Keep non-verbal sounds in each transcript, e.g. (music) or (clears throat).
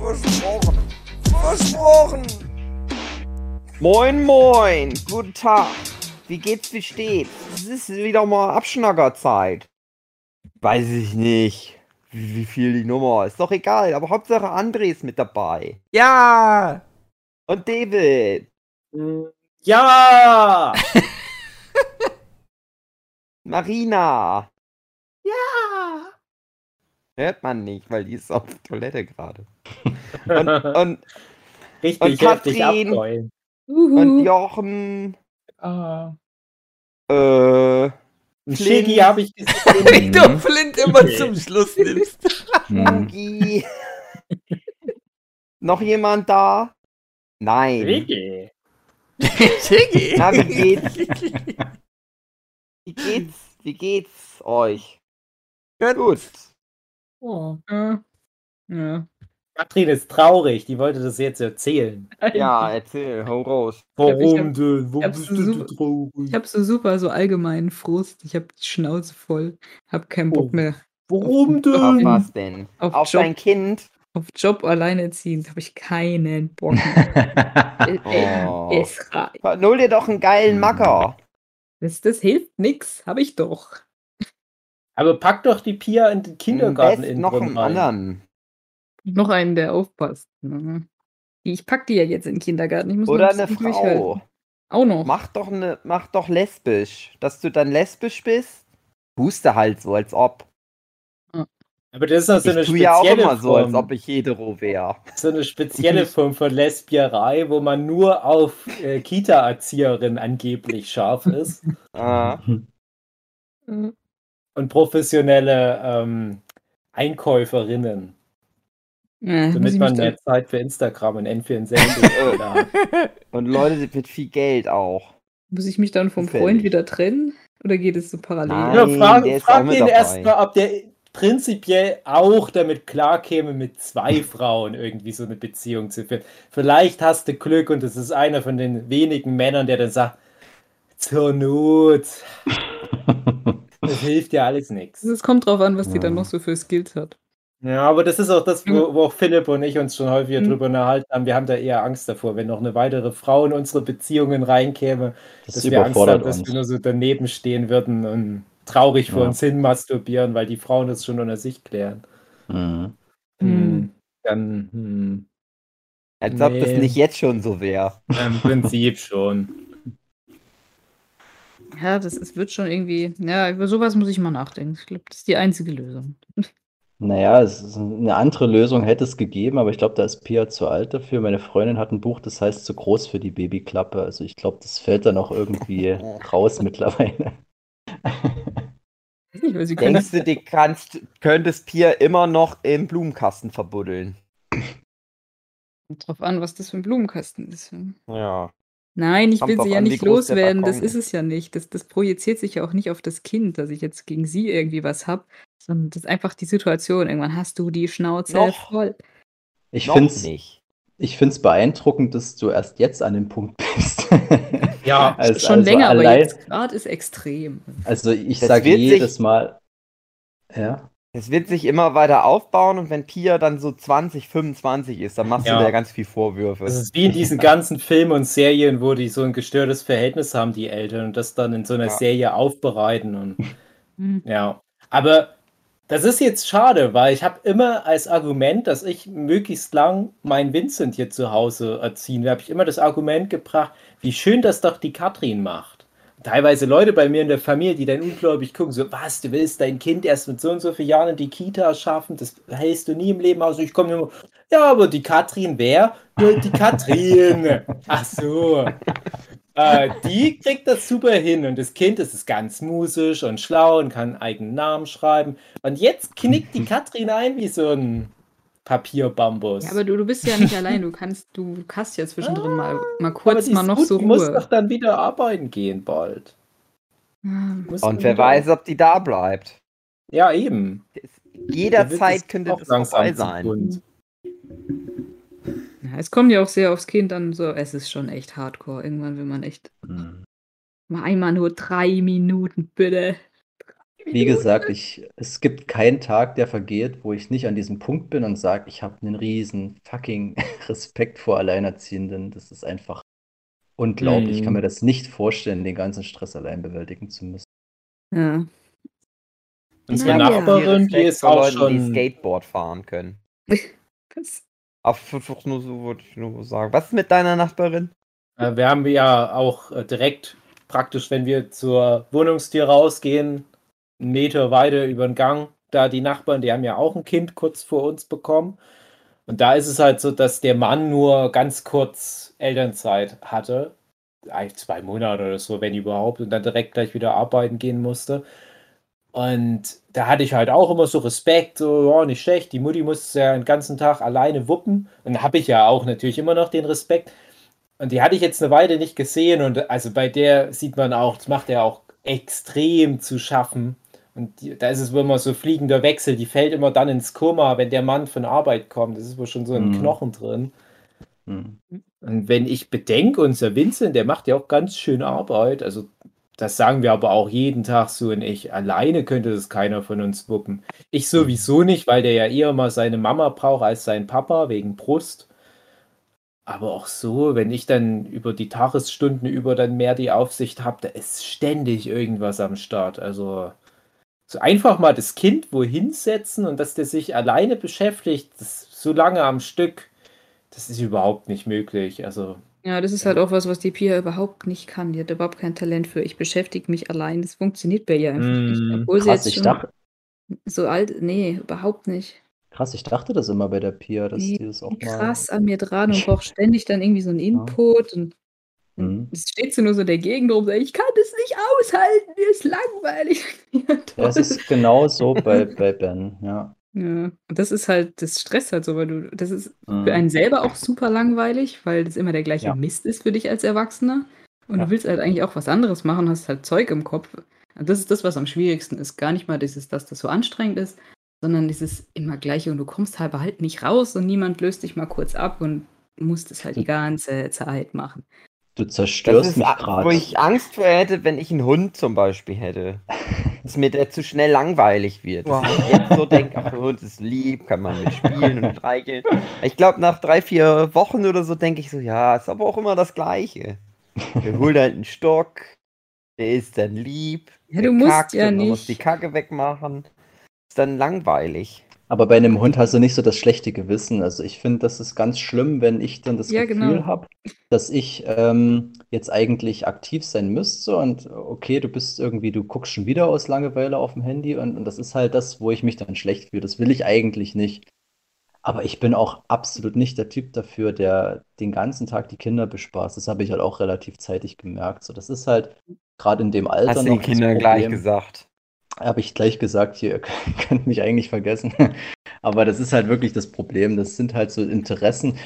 Versprochen. Versprochen. Moin, moin, guten Tag. Wie geht's, wie steht's? Es ist wieder mal Abschnackerzeit. Weiß ich nicht, wie, wie viel die Nummer ist. Doch egal, aber Hauptsache André ist mit dabei. Ja. Und David. Ja! (laughs) Marina. Hört man nicht, weil die ist auf Toilette gerade. (laughs) Und, und, Richtig Und Katrin. und Jochen. Ah. Äh. Shiggy habe ich Wie gesehen. (laughs) du Flint immer zum Schluss nimmst. (laughs) Hm. Mugi. Noch jemand da? Nein. Shiggy. Shiggy. Na, wie geht's? Wie geht's? Wie geht's euch? Gut. Oh. Ja. Ja. Katrin ist traurig, die wollte das jetzt erzählen. (laughs) Ja, erzähl, hau raus. Warum denn? Warum hab's bist du so so- traurig? Ich habe so super so allgemeinen Frust. Ich habe die Schnauze voll. Hab keinen Bock Oh. mehr. Warum Auf denn? was denn? Auf Auf Job. dein Kind? Auf Job alleinerziehend habe ich keinen Bock mehr. (laughs) Äh, Oh. Es reicht. Hol dir doch einen geilen Mhm. Macker. Das, das hilft nix. Habe ich doch. Aber pack doch die Pia in den Kindergarten Best in noch einen rein. anderen. Noch einen, der aufpasst. Mhm. Ich pack die ja jetzt in den Kindergarten. Ich muss Oder eine ein durchhalten. Frau. Auch noch. Mach doch, eine, mach doch lesbisch. Dass du dann lesbisch bist. Huste halt so, als ob. Aber das ist doch so eine ich tue ja auch spezielle immer so, als Form. ob ich hetero wäre. so eine spezielle Form von Lesbierei, wo man nur auf äh, Kita-Erzieherin angeblich scharf ist Ah. Und professionelle ähm, Einkäuferinnen, Ja, damit man mehr Zeit für Instagram und N64 hat. (laughs) Und Leute mit viel Geld auch. muss ich mich dann vom Zufällig. Freund wieder trennen? Oder geht es so parallel? Nein. Ja, frag, der ist frag auch mit ihn erstmal, ob der prinzipiell auch damit klarkäme, mit zwei (laughs) Frauen irgendwie so eine Beziehung zu führen. Vielleicht hast du Glück und es ist einer von den wenigen Männern, der dann sagt, zur Not, das hilft ja alles nichts. Es kommt drauf an, was die dann noch so für Skills hat. Ja, aber das ist auch das, wo, wo auch Philipp und ich uns schon häufiger Mhm. drüber unterhalten haben. Wir haben da eher Angst davor, wenn noch eine weitere Frau in unsere Beziehungen reinkäme, Das dass wir Angst haben, dass uns. wir nur so daneben stehen würden und traurig vor Ja. uns hin masturbieren, weil die Frauen das schon unter sich klären. Mhm. Hm. Dann hm, Als ob das Nee. nicht jetzt schon so wäre. im Prinzip schon. Ja, das ist, wird schon irgendwie. Ja, über sowas muss ich mal nachdenken. Ich glaube, das ist die einzige Lösung. Naja, es ist eine andere Lösung hätte es gegeben, aber ich glaube, da ist Pia zu alt dafür. Meine Freundin hat ein Buch, das heißt zu groß für die Babyklappe. Also ich glaube, das fällt dann auch irgendwie (laughs) raus mittlerweile. Ich weiß nicht, weil sie können Denkst du, die kannst, könntest Pia immer noch im Blumenkasten verbuddeln? drauf an, was das für ein Blumenkasten ist. Ja. Nein, ich Kommt will sie ja nicht loswerden. Das ist es ja nicht. Das, das projiziert sich ja auch nicht auf das Kind, dass ich jetzt gegen sie irgendwie was habe, sondern das ist einfach die Situation. Irgendwann hast du die Schnauze Noch. voll. Ich finde es nicht. ich find's beeindruckend, dass du erst jetzt an dem Punkt bist. (laughs) Ja, (laughs) Also- Schon also länger, aber allein- jetzt gerade ist extrem. Also ich sage jedes sich- Mal, ja, Es wird sich immer weiter aufbauen und wenn Pia dann so 20, 25 ist, dann machst Ja. du dir ganz viel Vorwürfe. das ist wie in diesen ganzen Filmen und Serien, wo die so ein gestörtes Verhältnis haben, die Eltern, und das dann in so einer Ja. Serie aufbereiten und (laughs) Hm. Ja, aber das ist jetzt schade, weil ich habe immer als Argument, dass ich möglichst lang meinen Vincent hier zu Hause erziehen will, habe ich immer das Argument gebracht, wie schön das doch die Katrin macht. Teilweise Leute bei mir in der Familie, die dann ungläubig gucken, so, was, du willst dein Kind erst mit so und so vielen Jahren in die Kita schaffen, das hältst du nie im Leben aus. Ich komme immer, ja, aber die Katrin wer? Die Katrin. (laughs) Ach so. Äh, die kriegt das super hin und das Kind ist ganz musisch und schlau und kann einen eigenen Namen schreiben. Und jetzt knickt die Katrin ein wie so ein Papierbambus. Ja, aber du, du bist ja nicht allein. Du kannst, du hast ja zwischendrin mal, mal Aber kurz die mal ist noch gut, so die muss Ruhe. doch dann wieder arbeiten gehen bald. Muss Und dann wer weiß, ob die da bleibt. Ja, eben. Jederzeit könnte es das auch langsam sein. Ja, es kommt ja auch sehr aufs Kind an. So, es ist schon echt hardcore. Irgendwann will man echt Hm. mal einmal nur drei Minuten, bitte. (laughs) Wie gesagt, ich, es gibt keinen Tag, der vergeht, wo ich nicht an diesem Punkt bin und sage, ich habe einen riesen fucking (laughs) Respekt vor Alleinerziehenden. Das ist einfach unglaublich. Ich kann Mhm. mir das nicht vorstellen, den ganzen Stress allein bewältigen zu müssen. Ja. Unsere Na ja. Nachbarin, die Respekt ist auch Leuten, die schon. Skateboard fahren können. (laughs) Was? Einfach nur so, wollte ich nur sagen. Was ist mit deiner Nachbarin? Äh, Wir haben ja auch äh, direkt praktisch, wenn wir zur Wohnungstür rausgehen, einen Meter weiter über den Gang, da die Nachbarn, die haben ja auch ein Kind kurz vor uns bekommen. Und da ist es halt so, dass der Mann nur ganz kurz Elternzeit hatte. Eigentlich zwei Monate oder so, wenn überhaupt, und dann direkt gleich wieder arbeiten gehen musste. Und da hatte ich halt auch immer so Respekt, so, ja, nicht schlecht, die Mutti muss ja den ganzen Tag alleine wuppen. Und da habe ich ja auch natürlich immer noch den Respekt. Und die hatte ich jetzt eine Weile nicht gesehen und also bei der sieht man auch, das macht er auch extrem zu schaffen. Und die, da ist es wohl immer so fliegender Wechsel, die fällt immer dann ins Koma, wenn der Mann von Arbeit kommt. Das ist wohl schon so ein Mhm. Knochen drin. Hm. Und wenn ich bedenke, unser Vincent, der macht ja auch ganz schön Arbeit. Also, das sagen wir aber auch jeden Tag so. Und ich alleine könnte das keiner von uns wuppen. Ich sowieso nicht, weil der ja eher mal seine Mama braucht als sein Papa wegen Brust. Aber auch so, wenn ich dann über die Tagesstunden über dann mehr die Aufsicht habe, da ist ständig irgendwas am Start. Also so einfach mal das Kind wohin setzen und dass der sich alleine beschäftigt, das so lange am Stück, das ist überhaupt nicht möglich. Also Ja, das ist halt auch was, was die Pia überhaupt nicht kann. Die hat überhaupt kein Talent für. Ich beschäftige mich allein. Das funktioniert bei ihr einfach nicht. Mm, Obwohl sie Krass, jetzt ich schon dachte, so alt. Nee, überhaupt nicht. krass, ich dachte das immer bei der Pia, dass Nee, die das auch mal. krass an mir dran und braucht ständig dann irgendwie so einen Input. Und Mhm. es steht sie nur so dagegen drum, ich kann das nicht aushalten, mir ist langweilig. (laughs) Ja, toll. ist genau so bei, bei Ben, ja. Ja, und das ist halt, das Stress halt so, weil du, das ist für Mhm. einen selber auch super langweilig, weil das immer der gleiche Ja. Mist ist für dich als Erwachsener. Und Ja. du willst halt eigentlich auch was anderes machen, hast halt Zeug im Kopf. Und das ist das, was am schwierigsten ist. Gar nicht mal dieses, dass das so anstrengend ist, sondern dieses immer gleiche und du kommst halber halt nicht raus und niemand löst dich mal kurz ab und musst es halt die ganze Zeit machen. Du Das zerstörst ist, mich gerade. wo ich Angst vor hätte, wenn ich einen Hund zum Beispiel hätte. (laughs) Dass mir der zu schnell langweilig wird. Dass ich jetzt so denke, ach, der Hund ist lieb, kann man mit spielen und (laughs) streicheln. Ich glaube, nach drei, vier Wochen oder so denke ich so, ja, ist aber auch immer das Gleiche. Der holt halt einen Stock, der ist dann lieb. Ja, du musst kackt ja und Man muss die nicht. Kacke wegmachen. Ist dann langweilig. Aber bei einem Hund hast du nicht so das schlechte Gewissen. Also ich finde, das ist ganz schlimm, wenn ich dann das Ja, Gefühl genau. habe, dass ich ähm, jetzt eigentlich aktiv sein müsste und okay, du bist irgendwie, du guckst schon wieder aus Langeweile auf dem Handy und, und das ist halt das, wo ich mich dann schlecht fühle. Das will ich eigentlich nicht. Aber ich bin auch absolut nicht der Typ dafür, der den ganzen Tag die Kinder bespaßt. Das habe ich halt auch relativ zeitig gemerkt. So, das ist halt gerade in dem Alter Hast du noch den Kindern gleich gesagt. Habe ich gleich gesagt, hier, (laughs) ihr könnt mich eigentlich vergessen. Aber das ist halt wirklich das Problem. Das sind halt so Interessen,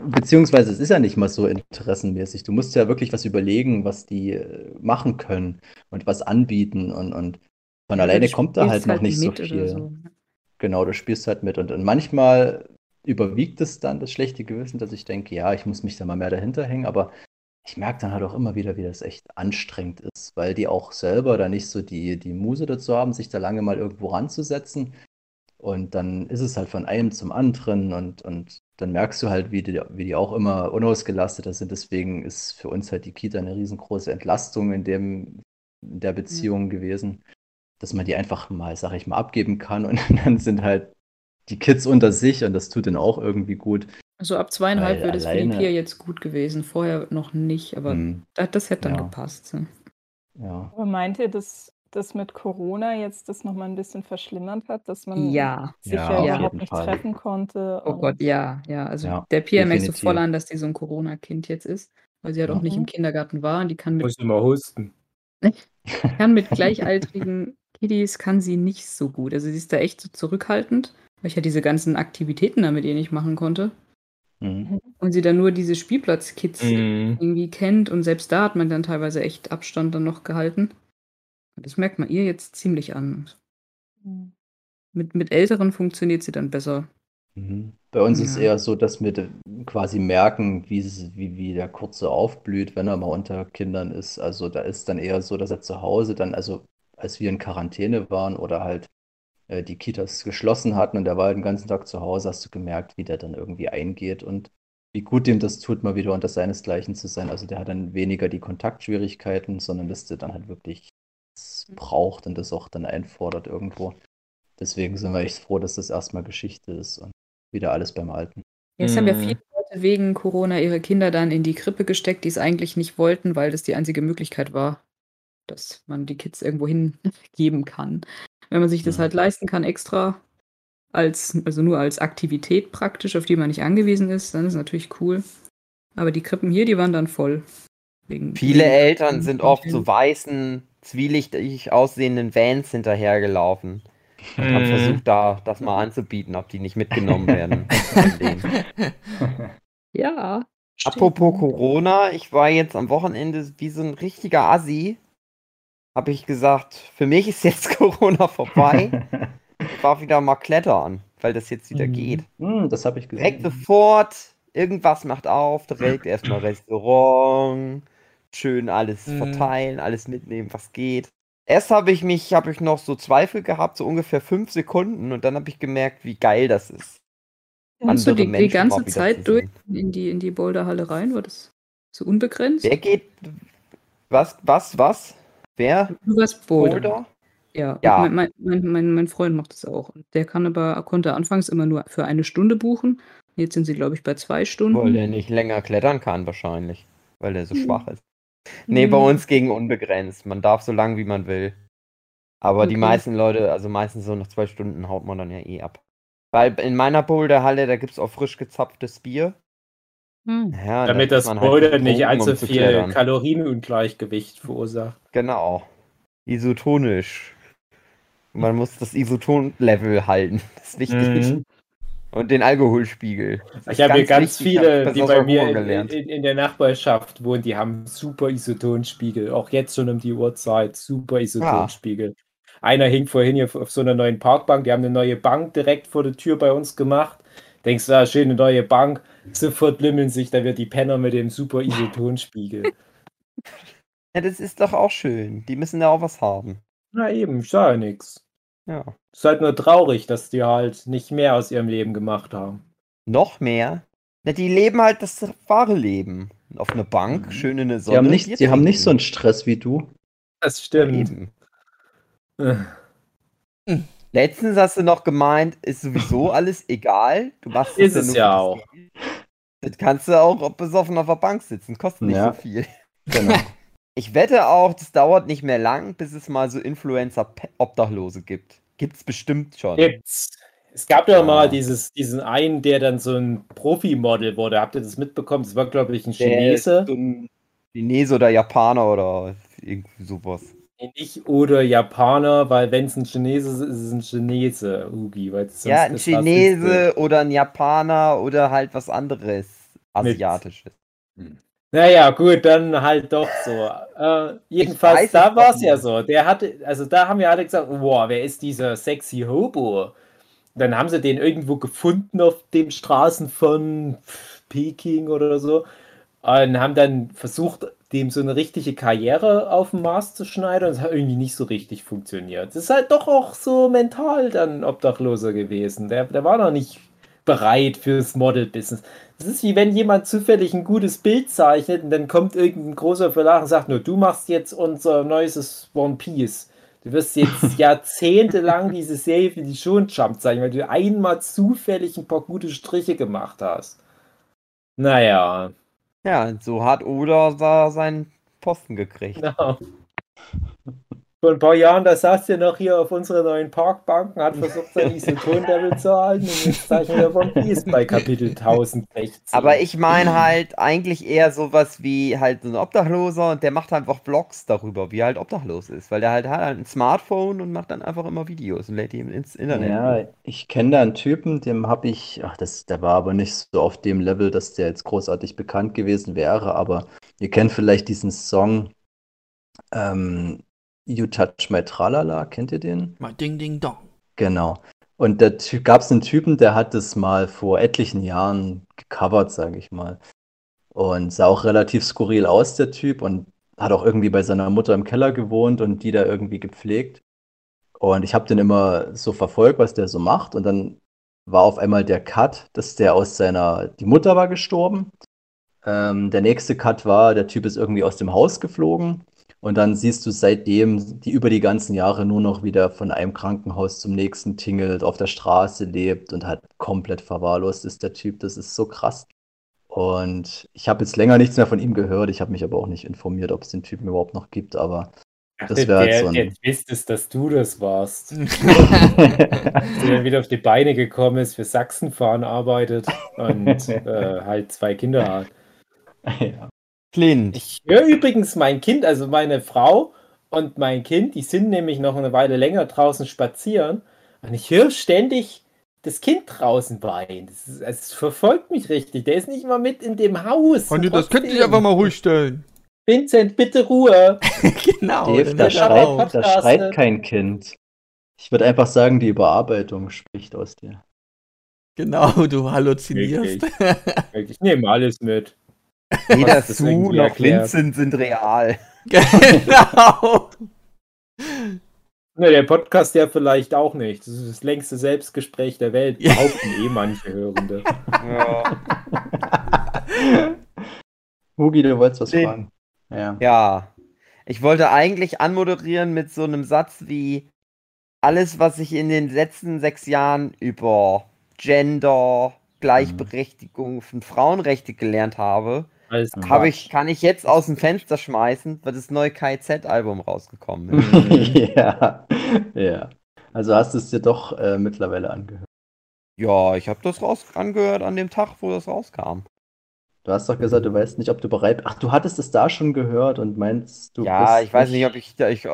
beziehungsweise es ist ja nicht mal so interessenmäßig. Du musst ja wirklich was überlegen, was die äh, machen können und was anbieten. Und, und von Ja, alleine kommt da halt noch nicht so viel. so. Genau, du spielst halt mit. Und, und manchmal überwiegt es dann das schlechte Gewissen, dass ich denke, ja, ich muss mich da mal mehr dahinter hängen. Aber ich merke dann halt auch immer wieder, wie das echt anstrengend ist, weil die auch selber da nicht so die, die Muse dazu haben, sich da lange mal irgendwo ranzusetzen. Und dann ist es halt von einem zum anderen und, und dann merkst du halt, wie die, wie die auch immer unausgelasteter sind. Deswegen ist für uns halt die Kita eine riesengroße Entlastung in dem, in der Beziehung gewesen, dass man die einfach mal, sag ich mal, abgeben kann (laughs) und dann sind halt die Kids unter sich und das tut denen auch irgendwie gut. Also ab zweieinhalb wäre das für die alleine- Pia jetzt gut gewesen. Vorher noch nicht, aber Hm, das, das hätte dann Ja. gepasst. So. ja. Aber meint ihr, dass das mit Corona jetzt das nochmal ein bisschen verschlimmert hat, dass man Ja. sich Ja, überhaupt nicht Fall. treffen konnte? Oh Gott, ja, ja. Also Ja, der Pia merkst du voll an, dass die so ein Corona-Kind jetzt ist, weil sie halt Ja. auch nicht im Mhm. Kindergarten war und die kann mit, muss immer husten. (laughs) kann mit gleichaltrigen Kiddies kann sie nicht so gut. Also sie ist da echt so zurückhaltend. weil ich ja diese ganzen Aktivitäten da mit ihr nicht machen konnte. Mhm. Und sie dann nur diese Spielplatzkids Mhm. irgendwie kennt und selbst da hat man dann teilweise echt Abstand dann noch gehalten. Und das merkt man ihr jetzt ziemlich an. Mhm. Mit, mit Älteren funktioniert sie dann besser. Mhm. Bei uns ist Ja. eher so, dass wir quasi merken, wie, es- wie, wie der Kurze aufblüht, wenn er mal unter Kindern ist. Also da ist dann eher so, dass er zu Hause dann, also als wir in Quarantäne waren oder halt äh, die Kitas geschlossen hatten und der war halt den ganzen Tag zu Hause, hast du gemerkt, wie der dann irgendwie eingeht und wie gut dem das tut, mal wieder unter seinesgleichen zu sein. Also der hat dann weniger die Kontaktschwierigkeiten, sondern dass der dann halt wirklich es braucht und das auch dann einfordert irgendwo. Deswegen sind wir echt froh, dass das erstmal Geschichte ist und wieder alles beim Alten. Jetzt haben ja Mhm. viele Leute wegen Corona ihre Kinder dann in die Krippe gesteckt, die es eigentlich nicht wollten, weil das die einzige Möglichkeit war, dass man die Kids irgendwo hingeben kann. Wenn man sich das Ja. halt leisten kann, extra als, also nur als Aktivität praktisch, auf die man nicht angewiesen ist, dann ist natürlich cool. Aber die Krippen hier, die waren dann voll. Wegen, Viele wegen- Eltern sind oft so weißen, zwielichtig aussehenden Vans hinterhergelaufen und haben Mhm. versucht, da das mal anzubieten, ob die nicht mitgenommen (laughs) werden. (laughs) Ja. Apropos stimmt. Corona, ich war jetzt am Wochenende wie so ein richtiger Assi. Habe ich gesagt, für mich ist jetzt (laughs) Corona vorbei. (laughs) Ich war wieder mal klettern, weil das jetzt wieder Mhm. geht. Hm, das habe ich Direkt gesehen. sofort, irgendwas macht auf, direkt erstmal (clears throat) Restaurant, schön alles Mhm. verteilen, alles mitnehmen, was geht. Erst habe ich mich, habe ich noch so Zweifel gehabt, so ungefähr fünf Sekunden, und dann habe ich gemerkt, wie geil das ist. Kannst du die, die ganze Zeit durch in die, in die Boulderhalle rein? War das so unbegrenzt? Wer geht, was, was, was? Wer? Du warst Boulder. Boulder? Ja, Ja. Mein, mein, mein, mein, Freund macht das auch. Der kann aber, konnte anfangs immer nur für eine Stunde buchen. Jetzt sind sie, glaube ich, bei zwei Stunden. Weil der nicht länger klettern kann, wahrscheinlich. Weil der so Hm. schwach ist. Nee, Hm. bei uns gegen unbegrenzt. Man darf so lang, wie man will. Aber die Okay. meisten Leute, also meistens so nach zwei Stunden haut man dann ja eh ab. Weil in meiner Boulderhalle, da gibt es auch frisch gezapftes Bier. Hm. Ja, da Damit das man halt nicht allzu um viel. Kalorienungleichgewicht verursacht. Genau. Isotonisch. Man muss das Isoton-Level halten. (laughs) Das ist wichtig. Mhm. Und den Alkoholspiegel. Das Ich habe hier ganz wichtig, viele, die bei mir in, in, in der Nachbarschaft wohnen, die haben super Isotonspiegel. Auch jetzt schon um die Uhrzeit, super Isotonspiegel. Einer hing vorhin hier auf so einer neuen Parkbank, die haben eine neue Bank direkt vor der Tür bei uns gemacht. Denkst du, ah, schöne neue Bank, sofort lümmeln sich, da wird die Penner mit dem super Isotonspiegel. (laughs) Ja, das ist doch auch schön. Die müssen ja auch was haben. Na eben, ich sag ja nix. Ja. Ist halt nur traurig, dass die halt nicht mehr aus ihrem Leben gemacht haben. Noch mehr? Na, die leben halt das wahre Leben. Auf einer Bank, Mhm. schön in der Die Sonne. haben nicht, die haben nicht so einen. Stress wie du. Das stimmt. Eben. Äh. Letztens hast du noch gemeint, ist sowieso (laughs) alles egal. Du machst Ist es nur ja für auch. Geld. Das kannst du auch besoffen auf der Bank sitzen. Kostet nicht Ja. so viel. (laughs) Genau. (laughs) Ich wette auch, das dauert nicht mehr lang, bis es mal so Influencer-Obdachlose gibt. Gibt's bestimmt schon. Gibt's. Es gab ja Ja. mal dieses, diesen einen, der dann so ein Profi-Model wurde. Habt ihr das mitbekommen? Das war, glaube ich, ein Chinese. so ein Chinese oder Japaner oder irgendwie sowas. Nicht oder Japaner, weil wenn es ein Chinese ist, ist es ein Chinese, Ugi. Weil Ja, ein. Chinese oder ein Japaner oder halt was anderes Asiatisches. Naja, gut, dann halt doch so. Äh, jedenfalls, da war es ja so. Der hatte, also da haben ja alle gesagt, boah, wer ist dieser sexy Hobo? Dann haben sie den irgendwo gefunden auf den Straßen von Peking oder so und haben dann versucht, dem so eine richtige Karriere auf den Mars zu schneiden und es hat irgendwie nicht so richtig funktioniert. Das ist halt doch auch so mental dann Obdachloser gewesen. Der, der war noch nicht bereit fürs Model-Business. Das ist wie wenn jemand zufällig ein gutes Bild zeichnet und dann kommt irgendein großer Verlag und sagt nur, du machst jetzt unser neues One Piece. Du wirst jetzt (laughs) jahrzehntelang diese Serie für die Schon Jump zeigen, weil du einmal zufällig ein paar gute Striche gemacht hast. Naja, Ja, so hat Oda da seinen Posten gekriegt. genau. Vor ein paar Jahren, da saß der noch hier auf unserer neuen Parkbank und hat versucht, sein Isotonlevel zu halten. Und jetzt zeichnet er One Piece bei Kapitel 1016. Aber ich meine halt eigentlich eher sowas wie halt so ein Obdachloser und der macht einfach Vlogs darüber, wie er halt obdachlos ist. Weil der halt hat halt ein Smartphone und macht dann einfach immer Videos und lädt die ins Internet. Ja, ich kenne da einen Typen, dem habe ich, ach, das, der war aber nicht so auf dem Level, dass der jetzt großartig bekannt gewesen wäre, aber ihr kennt vielleicht diesen Song ähm, You Touch My Tralala, kennt ihr den? Mal Ding Ding Dong. Genau. Und da gab es einen Typen, der hat das mal vor etlichen Jahren gecovert, sage ich mal. Und sah auch relativ skurril aus, der Typ, und hat auch irgendwie bei seiner Mutter im Keller gewohnt und die da irgendwie gepflegt. Und ich habe den immer so verfolgt, was der so macht. Und dann war auf einmal der Cut, dass der aus seiner, die Mutter war gestorben. Ähm, der nächste Cut war, der Typ ist irgendwie aus dem Haus geflogen. Und dann siehst du seitdem, die über die ganzen Jahre nur noch wieder von einem Krankenhaus zum nächsten tingelt, auf der Straße lebt und halt komplett verwahrlost ist der Typ. Das ist so krass. Und ich habe jetzt länger nichts mehr von ihm gehört. Ich habe mich aber auch nicht informiert, ob es den Typen überhaupt noch gibt. Aber das wäre halt so ein. Der Twist ist, dass du das warst. (laughs) der wieder auf die Beine gekommen ist, für Sachsenfahren arbeitet und (laughs) äh, halt zwei Kinder hat. ja. Clint. Ich höre übrigens mein Kind, also meine Frau und mein Kind, die sind nämlich noch eine Weile länger draußen spazieren. Und ich höre ständig das Kind draußen ist- es verfolgt mich richtig. Der ist nicht mal mit in dem Haus. Andi, das könnte ich einfach mal ruhig stellen. Vincent, bitte Ruhe. (laughs) genau. Dave, da schreit- da schreit kein Kind. Ich würde einfach sagen, die Überarbeitung spricht aus dir. Genau, du halluzinierst. Ich nehme alles mit. Weder Sue noch. Vincent sind real. (laughs) genau. Ne, der Podcast ja vielleicht auch nicht. Das ist das längste Selbstgespräch der Welt. Behaupten eh manche Hörende. (laughs) Ja. Hugi, du wolltest was Den- fragen. Ja. ja. Ich wollte eigentlich anmoderieren mit so einem Satz wie alles, was ich in den letzten sechs Jahren über Gender, Gleichberechtigung von Frauenrechte gelernt habe, habe ich, kann ich jetzt aus dem Fenster schmeißen, weil das neue KZ-Album rausgekommen ist. (laughs) ja. ja. Also hast du es dir doch äh, mittlerweile angehört. ja, ich habe das raus angehört an dem Tag, wo das rauskam. Du hast doch gesagt, du weißt nicht, ob du bereit Ach, du hattest es da schon gehört und meinst, du ja, bist ich weiß nicht, ob ich, da- ich,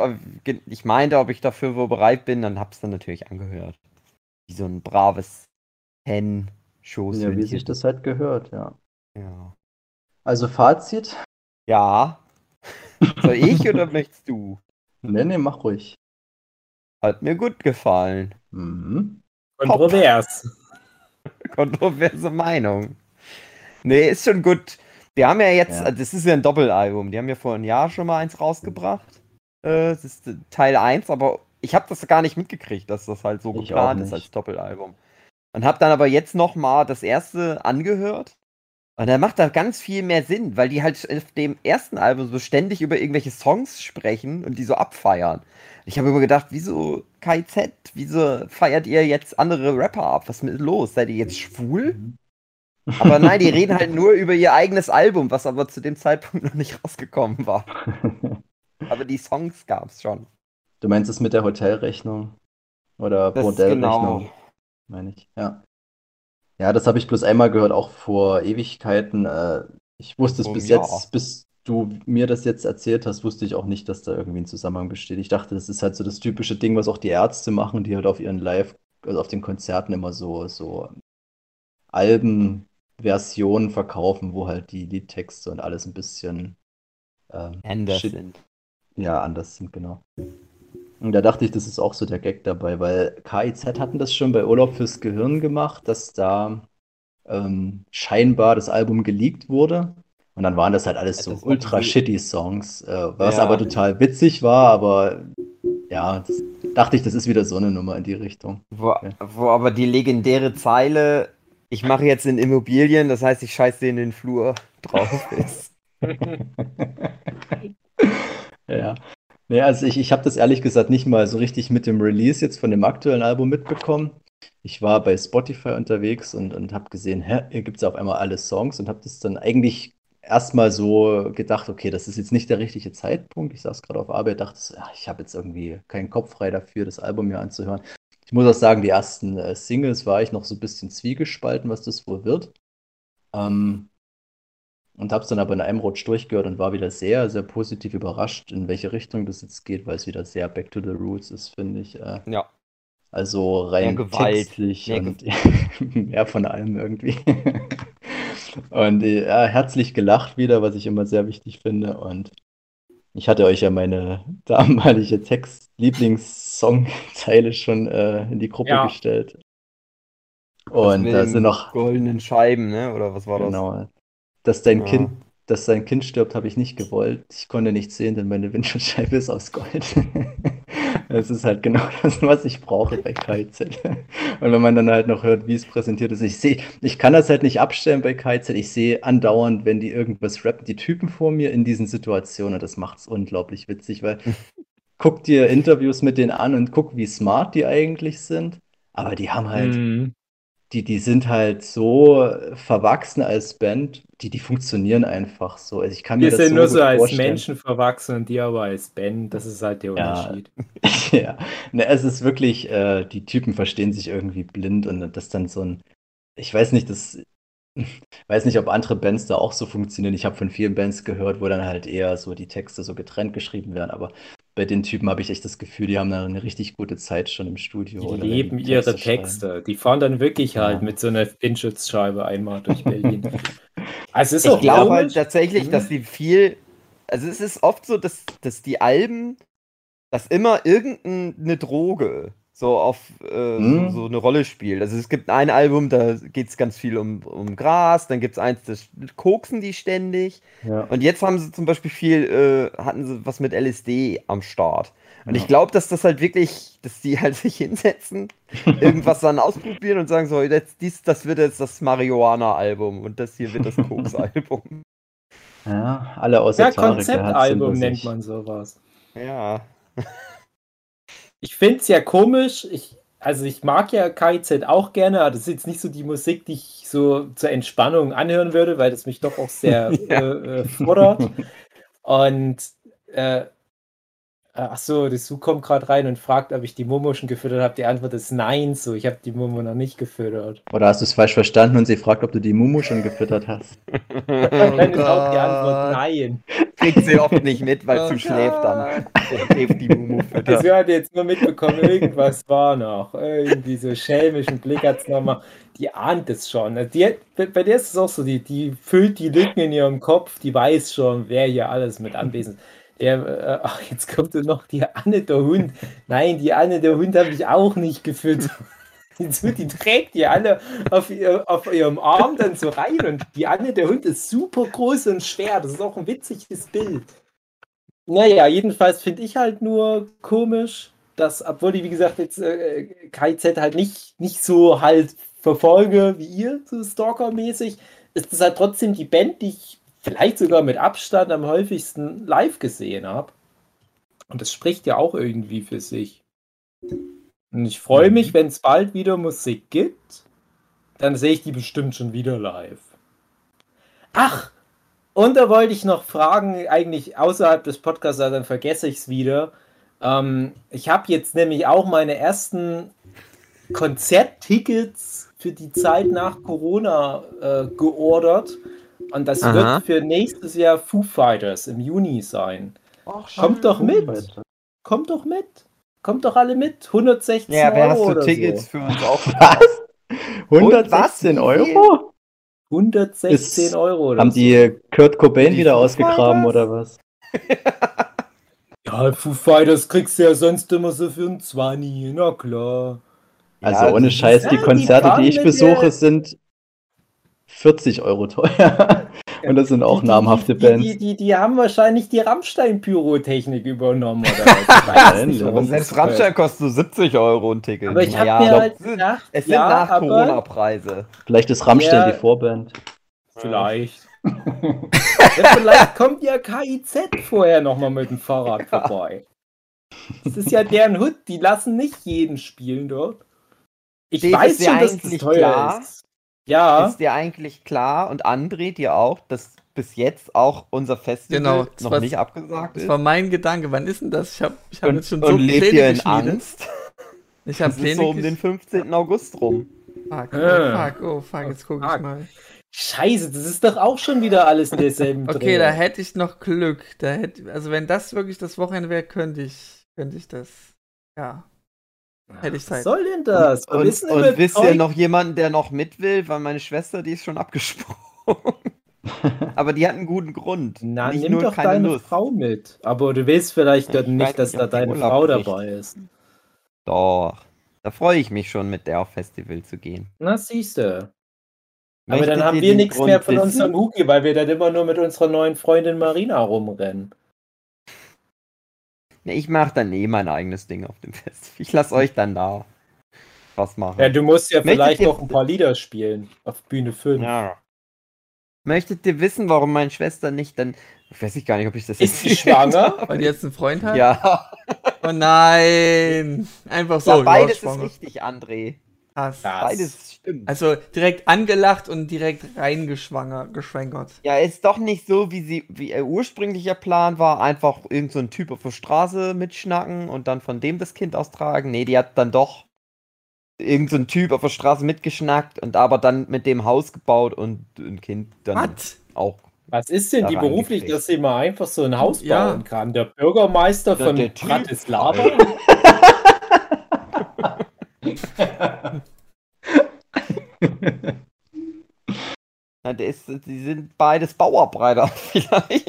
ich meinte, ob ich dafür wohl bereit bin, dann hab's dann natürlich angehört. Wie so ein braves Hen-Schoß. Ja, wie sich das halt gehört, ja. Ja. Also Fazit? ja. (laughs) Soll ich oder möchtest du? Nee, nee, mach ruhig. Hat mir gut gefallen. Mhm. Kontrovers. (laughs) Kontroverse Meinung. Nee, ist schon gut. Die haben ja jetzt, Ja. das ist ja ein Doppelalbum. Die haben ja vor einem Jahr schon mal eins rausgebracht. Äh, das ist Teil 1, aber ich habe das gar nicht mitgekriegt, dass das halt so Ich geplant ist als Doppelalbum. Und habe dann aber jetzt noch mal das erste angehört. Und dann macht da ganz viel mehr Sinn, weil die halt auf dem ersten Album so ständig über irgendwelche Songs sprechen und die so abfeiern. Ich habe immer gedacht, wieso KZ, wieso feiert ihr jetzt andere Rapper ab? Was ist mit los? Seid ihr jetzt schwul? Aber nein, die reden halt nur über ihr eigenes Album, was aber zu dem Zeitpunkt noch nicht rausgekommen war. (laughs) Aber die Songs gab's schon. Du meinst es mit der Hotelrechnung? Oder Das Bordellrechnung? genau. Meine ich, ja. Ja, das habe ich bloß einmal gehört, auch vor Ewigkeiten. Äh, ich wusste es Oh, bis ja. jetzt, bis du mir das jetzt erzählt hast, wusste ich auch nicht, dass da irgendwie ein Zusammenhang besteht. Ich dachte, das ist halt so das typische Ding, was auch die Ärzte machen, die halt auf ihren Live, also auf den Konzerten immer so, so Albenversionen verkaufen, wo halt die Liedtexte und alles ein bisschen ähm, Anders sind. ja, anders sind, genau. Und da dachte ich, das ist auch so der Gag dabei, weil KIZ hatten das schon bei Urlaub fürs Gehirn gemacht, dass da ähm, scheinbar das Album geleakt wurde. Und dann waren das halt alles so ultra shitty Songs, äh, was Ja. aber total witzig war, aber ja, dachte ich, das ist wieder so eine Nummer in die Richtung. Wo, wo aber die legendäre Zeile, ich mache jetzt in Immobilien, das heißt, ich scheiße in den Flur drauf (laughs) ist. Ja. Nee, also ich, ich habe das ehrlich gesagt nicht mal so richtig mit dem Release jetzt von dem aktuellen Album mitbekommen. Ich war bei Spotify unterwegs und, und habe gesehen, hä, hier gibt es auf einmal alle Songs und habe das dann eigentlich erstmal so gedacht, okay, das ist jetzt nicht der richtige Zeitpunkt. Ich saß gerade auf Arbeit, dachte, ja, ich habe jetzt irgendwie keinen Kopf frei dafür, das Album mir anzuhören. Ich muss auch sagen, die ersten äh, Singles war ich noch so ein bisschen zwiegespalten, was das wohl wird. Ähm, und habe es dann aber in einem Rutsch durchgehört und war wieder sehr, sehr positiv überrascht, in welche Richtung das jetzt geht, weil es wieder sehr back to the roots ist, finde ich. Äh, Ja. also rein Mehr textlich mehr und (laughs) mehr von allem irgendwie. (laughs) Und äh, ja, herzlich gelacht wieder, was ich immer sehr wichtig finde. Und ich hatte euch ja meine (laughs) damalige Text-Lieblingssongzeile schon äh, in die Gruppe Ja. gestellt. Und da sind noch, goldenen Scheiben, ne? Oder was war das? genau, dass dein Ja. Kind, dass dein Kind stirbt, habe ich nicht gewollt. Ich konnte nicht sehen, denn meine Windschutzscheibe ist aus Gold. (laughs) Das ist halt genau das, was ich brauche bei KIZ. (laughs) Und wenn man dann halt noch hört, wie es präsentiert ist, ich sehe, ich kann das halt nicht abstellen bei KIZ. Ich sehe andauernd, wenn die irgendwas rappen, die Typen vor mir in diesen Situationen. Und das macht es unglaublich witzig, weil (laughs) guck dir Interviews mit denen an und guck, wie smart die eigentlich sind. Aber die haben halt Mhm. die, die sind halt so verwachsen als Band, die, die funktionieren einfach so. Also ich kann mir Wir das sind so nur so als vorstellen. Menschen verwachsen und die aber als Band. Das ist halt der Ja. Unterschied. (laughs) Ja, ne, es ist wirklich, äh, die Typen verstehen sich irgendwie blind und das dann so ein, ich weiß nicht, das, weiß nicht, ob andere Bands da auch so funktionieren. Ich habe von vielen Bands gehört, wo dann halt eher so die Texte so getrennt geschrieben werden, aber bei den Typen habe ich echt das Gefühl, die haben da eine richtig gute Zeit schon im Studio. Die leben ihre schreiben. Texte. Die fahren dann wirklich Ja. halt mit so einer Windschutzscheibe einmal durch Berlin. (laughs) also es ist Ich auch glaube halt tatsächlich, Mhm. dass die viel. Also es ist oft so, dass, dass die Alben, dass immer irgendeine Droge so auf äh, Mhm. so, so eine Rolle spielt. Also es gibt ein Album, da geht es ganz viel um, um Gras, dann gibt es eins, das koksen die ständig. Ja. Und jetzt haben sie zum Beispiel viel, äh, hatten sie was mit LSD am Start. Und Ja. ich glaube, dass das halt wirklich, dass die halt sich hinsetzen, (laughs) irgendwas dann ausprobieren und sagen so, jetzt, dies, das wird jetzt das Marihuana-Album und das hier wird das (laughs) Koks-Album. Ja, alle außer Ja, Konzeptalbum nennt man sowas. Ja. Ich finde es ja komisch. Ich, also ich mag ja KIZ auch gerne, aber das ist jetzt nicht so die Musik, die ich so zur Entspannung anhören würde, weil das mich doch auch sehr (laughs) Ja. äh, äh, fordert. Und äh, ach so, das Su kommt gerade rein und fragt, ob ich die Momo schon gefüttert habe. Die Antwort ist nein, so ich habe die Momo noch nicht gefüttert. Oder hast du es falsch verstanden und sie fragt, ob du die Mumu schon gefüttert hast? (laughs) Dann ist auch die. Antwort nein. Kriegt sie oft nicht mit, weil Oh sie schläft dann. Schläft die Mumu Das füttert. wir hat jetzt nur mitbekommen, irgendwas war noch. Irgendwie so schelmischen Blick hat es nochmal. Die ahnt es schon. Also Die, bei bei der ist es auch so, die, die füllt die Lücken in ihrem Kopf, die weiß schon, wer hier alles mit anwesend ist. Der, äh, ach, jetzt kommt noch die Anne der Hund. Nein, die Anne der Hund habe ich auch nicht gefüttert. (laughs) Die, trägt die alle auf, ihr, auf ihrem Arm dann so rein und die Anne der Hund ist super groß und schwer. Das ist auch ein witziges Bild. Naja, jedenfalls finde ich halt nur komisch, dass, obwohl ich, wie gesagt, jetzt äh, KIZ halt nicht, nicht so halt verfolge wie ihr, so Stalker-mäßig, ist das halt trotzdem die Band, die ich vielleicht sogar mit Abstand am häufigsten live gesehen habe. Und das spricht ja auch irgendwie für sich. Und ich freue mich, wenn es bald wieder Musik gibt, dann sehe ich die bestimmt schon wieder live. Ach, und da wollte ich noch fragen, eigentlich außerhalb des Podcasts, dann vergesse ich es wieder. Ähm, ich habe jetzt nämlich auch meine ersten Konzerttickets für die Zeit nach Corona äh, geordert. Und das Aha. wird für nächstes Jahr Foo Fighters im Juni sein. Kommt doch mit. Kommt doch mit. Kommt doch alle mit. 116 Ja, wer Euro hast du oder Tickets so. für uns auch? (laughs) Was? 116 Wie Euro? 116 Ist- Euro oder Haben so. die Kurt Cobain Die wieder Foo ausgegraben Fighters? oder was? (laughs) Ja, Foo Fighters kriegst du ja sonst immer so für ein 20, na klar. Also Ja, ohne Scheiß, die Ja, die Konzerte, fahren die ich besuche, sind 40 Euro teuer. (laughs) Und das sind auch Die- namhafte die, Bands. Die, die, die haben wahrscheinlich die Rammstein-Pyrotechnik übernommen. Oder (laughs) nicht, selbst ist. Rammstein kostet so 70 Euro ein Ticket. Aber ich habe Naja, mir doch, halt gedacht, Es sind ja, nach Corona-Preise. Vielleicht ist Rammstein Ja. die Vorband. Vielleicht. (laughs) ja, vielleicht kommt ja KIZ vorher nochmal mit dem Fahrrad vorbei. Das ist ja deren Hut, die lassen nicht jeden spielen dort. Ich Steht weiß es schon, dass das eigentlich teuer klar? ist. Ja, Ist dir eigentlich klar und André dir auch, dass bis jetzt auch unser Festival Genau, das noch war- nicht abgesagt Das ist? war mein Gedanke. Wann ist denn das? Ich habe ich hab und jetzt schon so und lebt ihr Pläne in geschmiedet. Angst? (laughs) Ich habe Das ist Pläne so um den gesch- 15. August rum. Fuck, Äh. oh fuck, oh fuck, jetzt gucke ich mal. scheiße, das ist doch auch schon wieder alles in derselben (laughs) Okay, Dreh. da hätte ich noch Glück. Da hätte, also wenn das wirklich das Wochenende wäre, könnte ich, könnte ich das. Ja. Hätte ich Was Zeit. soll denn das? Und, wissen und immer wisst ihr noch jemanden, der noch mit will? Weil meine Schwester, die ist schon abgesprungen. (laughs) Aber die hat einen guten Grund. Na, nicht nimm nur doch keine deine Lust. Frau mit. Aber du willst vielleicht Ja, ich weiß nicht, dass nicht, da deine Urlaub Frau kriegt. dabei ist. Doch. Da freue ich mich schon, mit der auf Festival zu gehen. Na, siehst du. Aber Möchtet dann haben wir nichts Grund mehr von unserem Huki, weil wir dann immer nur mit unserer neuen Freundin Marina rumrennen. Ich mache dann eh mein eigenes Ding auf dem (laughs) Festival. Ich lasse euch dann da was machen. Ja, du musst ja vielleicht noch ein paar Lieder spielen auf Bühne 5. Ja. Möchtet ihr wissen, warum meine Schwester nicht dann. Ich weiß ich gar nicht, ob ich das Ist sie schwanger? darf. Weil die jetzt einen Freund hat? Ja. Oh nein. Einfach so. ja, beides ist richtig, André. Krass. Ja. Beides stimmt. Also direkt angelacht und direkt reingeschwanger, geschwängert. Ja, ist doch nicht so, wie sie, wie ihr ursprünglicher Plan war, einfach irgend so ein Typ auf der Straße mitschnacken und dann von dem das Kind austragen. Nee, die hat dann doch irgend so ein Typ auf der Straße mitgeschnackt und aber dann mit dem Haus gebaut und ein Kind dann Was? auch. Was ist denn die beruflich, dass sie mal einfach so ein Haus Ja. bauen kann? Der Bürgermeister Ja, von der. Bratislava? (laughs) (laughs) Na, der ist, die sind beides Bauarbeiter (laughs) vielleicht.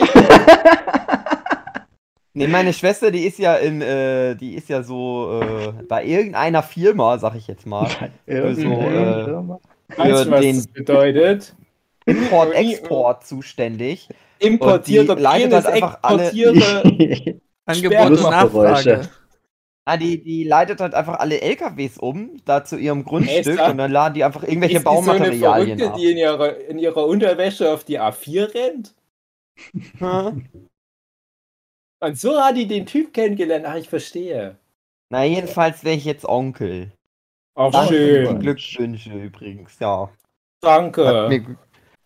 nee, meine Schwester, die ist ja in, äh, die ist ja so äh, bei irgendeiner Firma, sag ich jetzt mal, für so äh, Weißt du, was den das bedeutet? Import-Export zuständig. Importierter die leitet halt einfach alle-. (laughs) Angebot und. Nachfrage. Ah, die, die leitet halt einfach alle LKWs um, da zu ihrem Grundstück und dann laden die einfach irgendwelche ist die so eine Baumaterialien Verrückte, ab. die in ihrer, in ihrer Unterwäsche auf die A4 rennt? (laughs) Und so hat die den Typ kennengelernt. Ach, ich verstehe. Na, jedenfalls wäre ich jetzt Onkel. Auch Danke schön. Glückwünsche übrigens, ja. Danke. mir,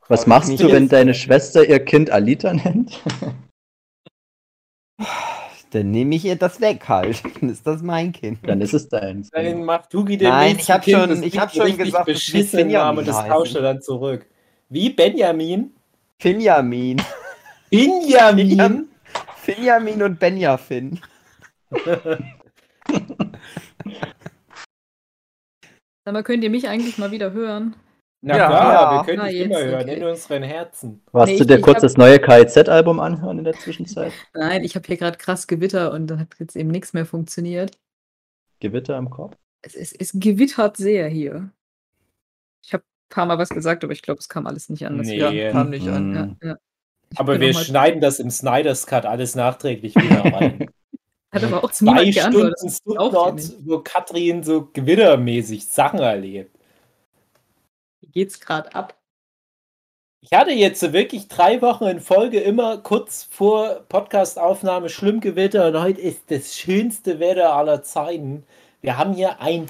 Was machst du, wenn deine Schwester ihr Kind Alita nennt? (laughs) dann nehme ich ihr das weg halt. (laughs) Dann ist das mein Kind. Dann ist es deins. Dann macht Hugi den Nein, ich hab Kind, schon- ich hab schon gesagt, Namen, Benjamin das tauscht er dann zurück. Wie Benjamin? Finjamin. Benjamin? Finjamin und Benjafin. Sag mal, könnt ihr mich eigentlich mal wieder hören? Na Ja. klar, Ja. wir können Ah, dich jetzt, immer hören, okay. in unseren Herzen. Warst Nee, du ich- dir ich kurz hab- das neue KIZ-Album anhören in der Zwischenzeit? (laughs) Nein, ich habe hier gerade krass Gewitter und dann hat jetzt eben nichts mehr funktioniert. Gewitter im Kopf? Es, es, es gewittert sehr hier. Ich habe ein paar Mal was gesagt, aber ich glaube, es kam alles nicht an. Nee. Ja, kam nicht an. Ja, Mm. ja. Aber wir schneiden das im Snyder's Cut alles nachträglich wieder (laughs) rein. Hat aber auch Zwei niemand geantwortet. Stunden hier wo Katrin so gewittermäßig Sachen erlebt. Wie geht's gerade ab? Ich hatte jetzt so wirklich drei Wochen in Folge immer kurz vor Podcastaufnahme schlimm Gewitter und heute ist das schönste Wetter aller Zeiten. Wir haben hier ein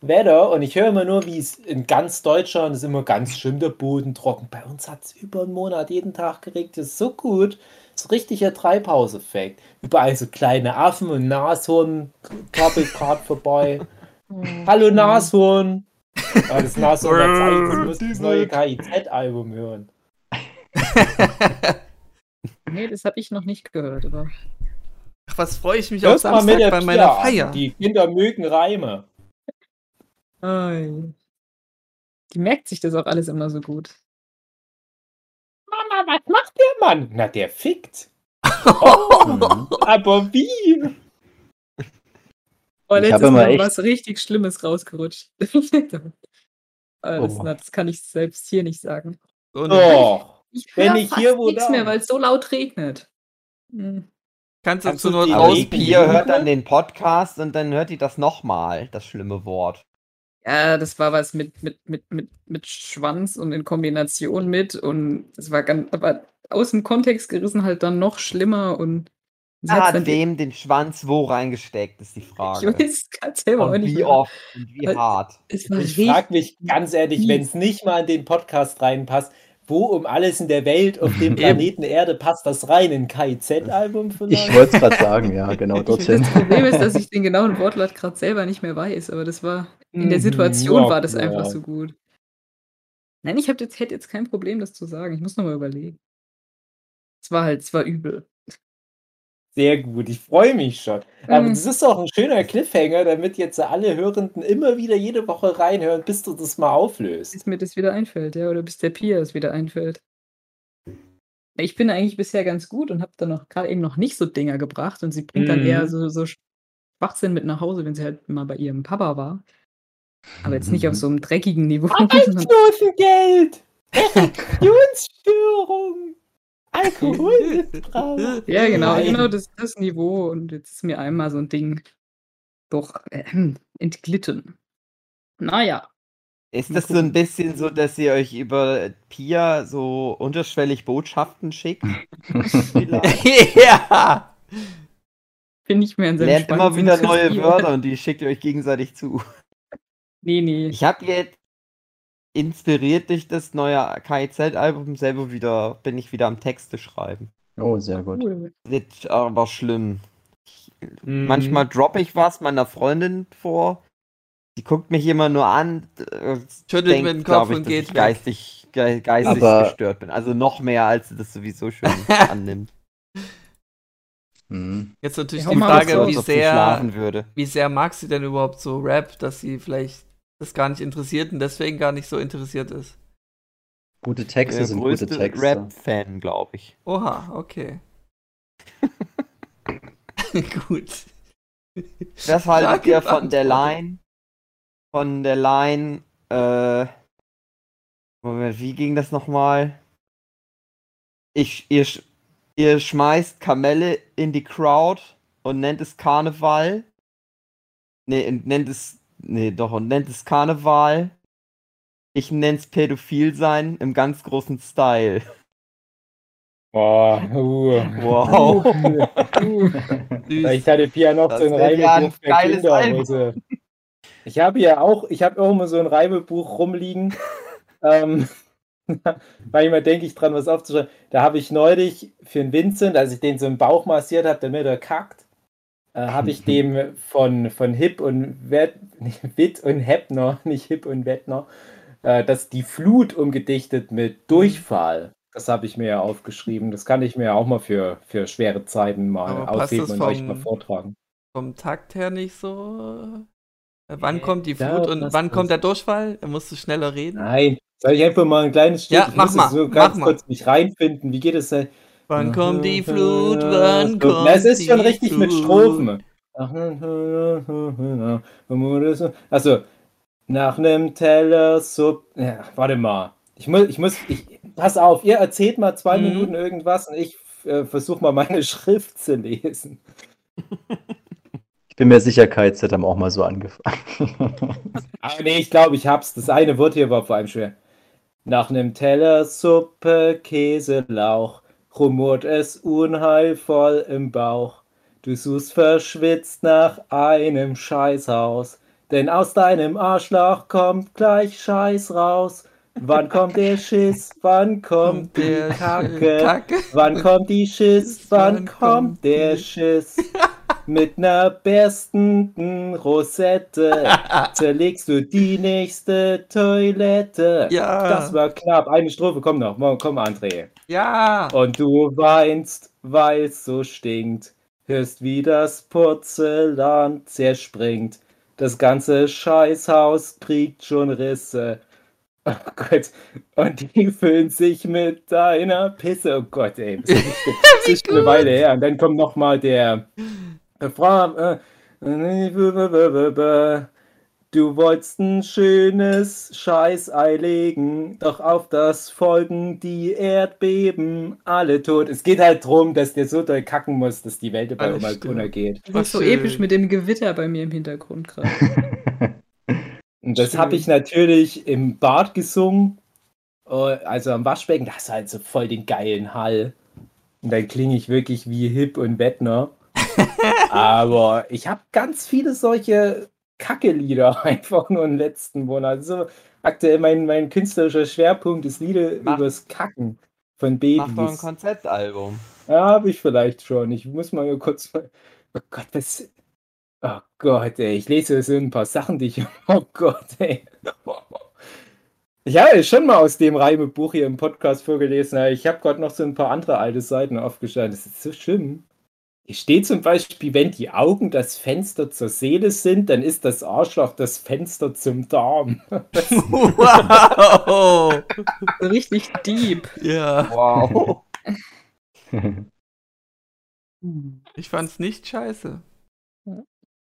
Wetter und ich höre immer nur, wie es in ganz Deutschland ist immer ganz schlimm der Boden trocken. Bei uns hat es über einen Monat jeden Tag geregnet. Das ist so gut. Das ist richtiger Treibhauseffekt. Überall so kleine Affen und Nashorn krabbelt gerade vorbei. (laughs) Hallo Nashorn! Ah, das Nashorn hat Zeit, du musst das neue KIZ-Album hören. (laughs) Nee, das habe ich noch nicht gehört, aber Ach, was freue ich mich auf Hörst mal mit Samstag der bei meiner Pia an. Feier. Die Kinder mögen Reime. Ei. Die merkt sich das auch alles immer so gut. Mama, was macht der Mann? Na, der fickt. (laughs) Oh, aber wie? Oh, Ich letztes hab immer Mal echt- was richtig Schlimmes rausgerutscht. (laughs) Das, Oh. na, das kann ich selbst hier nicht sagen. So eine- Doch. Ich Wenn ich fast hier wo nichts mehr, weil es so laut regnet. Hm. Kannst du Kannst du Regen- rauspiepen. Pia hört dann den Podcast und dann hört die das nochmal, das schlimme Wort. Ja, das war was mit, mit, mit, mit, mit Schwanz und in Kombination mit und das war ganz, aber aus dem Kontext gerissen halt dann noch schlimmer und Dann- wem den Schwanz wo reingesteckt, ist die Ich Frage. weiß gerade selber auch Und nicht wie mehr. oft und wie Weil- hart. Es war Ich frage mich ganz ehrlich, wenn es nicht mal in den Podcast reinpasst, wo um alles in der Welt auf dem (laughs) Planeten Erde passt das rein? In KIZ-Album vielleicht? Ich wollte es gerade sagen, ja, genau Ich dorthin. das Problem ist, dass (laughs) ich den genauen Wortlaut gerade selber nicht mehr weiß, aber das war in der Mhm, Situation ja, war das ja. einfach so gut. Nein, ich jetzt, hätte jetzt kein Problem, das zu sagen. Ich muss noch mal überlegen. Es war halt, es war übel. Sehr gut, ich freue mich schon. Aber Mhm. das ist auch ein schöner Cliffhanger, damit jetzt alle Hörenden immer wieder jede Woche reinhören, bis du das mal auflöst. Bis mir das wieder einfällt, ja, oder bis der Pia es wieder einfällt. Ich bin eigentlich bisher ganz gut und habe dann noch gerade eben noch nicht so Dinger gebracht und sie bringt dann Mhm. eher so, so Schwachsinn mit nach Hause, wenn sie halt mal bei ihrem Papa war. Aber jetzt nicht auf so einem dreckigen Niveau. (laughs) Arbeitslosengeld! (laughs) Erektionsstörung! Alkoholmissbrauch! (laughs) Ja, genau, Nein. genau das, das Niveau. Und jetzt ist mir einmal so ein Ding doch äh, entglitten. Naja, Ist das so ein bisschen so, dass ihr euch über Pia so unterschwellig Botschaften schickt? (laughs) Ja! bin ich mehr in seinem Lernt immer wieder neue. Wörter und die schickt ihr euch gegenseitig zu. Nee, nee. Ich habe jetzt inspiriert durch das neue KIZ-Album selber wieder, bin ich wieder am Texte schreiben. Oh, sehr gut. Wird aber schlimm. Ich, Mhm. Manchmal droppe ich was meiner Freundin vor. Die guckt mich immer nur an. äh, Schüttelt denkt, mit dem glaub Kopf ich, und dass geht ich geistig, ge geistig Aber- gestört bin. Also noch mehr, als sie das sowieso schon (laughs) annimmt. Mhm. Jetzt natürlich Ja, die Frage, so, wie sehr, schlafen würde. wie sehr mag sie denn überhaupt so Rap, dass sie vielleicht das gar nicht interessiert und deswegen gar nicht so interessiert ist. Gute Texte Der sind gute Texte. Rap-Fan, glaube ich. Oha, okay. (laughs) Gut. Was haltet ihr von der Antwort. Line? Von der Line, äh. Moment, wie ging das nochmal? Ich, ihr, ihr schmeißt Kamelle in die Crowd und nennt es Karneval. Nee, und nennt es. Nee, doch, und nennt es Karneval. Ich nenn's Pädophil sein im ganz großen Style. Boah, uh. Wow. (laughs) Vielleicht hatte Pia noch Das so ein Reibebuch für Kinderhose. Ich habe ja auch, ich habe auch immer so ein Reibebuch rumliegen. (laughs) ähm, (laughs) manchmal denke ich dran, was aufzuschreiben. Da habe ich neulich für den Vincent, als ich den so im Bauch massiert habe, damit er kackt, äh, habe ich dem von, von Hip und Wet, (laughs) nicht Witt und Heppner, nicht Hip und Wettner, äh, das die Flut umgedichtet mit Durchfall. Das habe ich mir ja aufgeschrieben. Das kann ich mir auch mal für, für schwere Zeiten mal passt aufheben und euch vom- mal vortragen. Vom Takt her nicht so. Äh, Wann kommt die Ja, Flut und passt wann das. kommt der Durchfall? Da musst du schneller reden. Nein, soll ich einfach mal ein kleines Stück? Ja, mach mal, so mach ganz mal. kurz mich reinfinden. Wie geht es denn? Wann kommt die Flut? Wann kommt na, Es ist schon die richtig mit Flut? Strophen. Also, nach einem Teller Suppe. Ja, warte mal. Ich muss, ich muss, ich, pass auf, ihr erzählt mal zwei Mhm. Minuten irgendwas und ich äh, versuche mal meine (laughs) Schrift zu lesen. Ich bin mir sicher, KZ haben auch mal so angefangen. Aber nee, ich glaube, ich hab's. Das eine Wort hier war vor allem schwer. Nach einem Teller Suppe, Käse, Lauch, rumort es unheilvoll im Bauch. Du suchst verschwitzt nach einem Scheißhaus, denn aus deinem Arschloch kommt gleich Scheiß raus. Wann kommt der Schiss? Wann kommt die der Kacke? Kacke? Wann kommt die Schiss? Wann kommt der Schiss? (laughs) Mit ner berstenden Rosette (laughs) zerlegst du die nächste Toilette. Ja. Das war knapp. Eine Strophe, komm noch. Komm, André. Ja. Und du weinst, weil's so stinkt. Hörst, wie das Porzellan zerspringt. Das ganze Scheißhaus kriegt schon Risse. Oh Gott. Und die füllen sich mit deiner Pisse. Oh Gott, ey. Das ist, (laughs) das ist eine Weile her. Und dann kommt noch mal der Refrain. Du wolltest ein schönes Scheißei legen, doch auf das folgen die Erdbeben, alle tot. Es geht halt drum, dass der so doll kacken muss, dass die Welt immer stimmt. untergeht. Das ist so schön. episch mit dem Gewitter bei mir im Hintergrund gerade. (laughs) Und das habe ich natürlich im Bad gesungen, äh, also am Waschbecken. Das ist halt so voll den geilen Hall. Und dann klinge ich wirklich wie Hip und Bettner. (laughs) Aber ich habe ganz viele solche Kacke-Lieder (laughs) einfach nur im letzten Monat. Also aktuell mein, mein künstlerischer Schwerpunkt ist Lieder Mach- übers Kacken von Mach doch ein Babys. Konzeptalbum. Ja, habe ich vielleicht schon. Ich muss mal kurz mal. Oh Gott, was. Oh Gott, ey. Ich lese so ein paar Sachen, die ich. (laughs) Oh Gott, ey. Ich habe schon mal aus dem Reimebuch hier im Podcast vorgelesen. Ich habe gerade noch so ein paar andere alte Seiten aufgeschlagen. Das ist so schlimm. Steht zum Beispiel, wenn die Augen das Fenster zur Seele sind, dann ist das Arschloch das Fenster zum Darm. Wow! (laughs) Richtig deep. ja, Wow. (laughs) ich fand's nicht scheiße.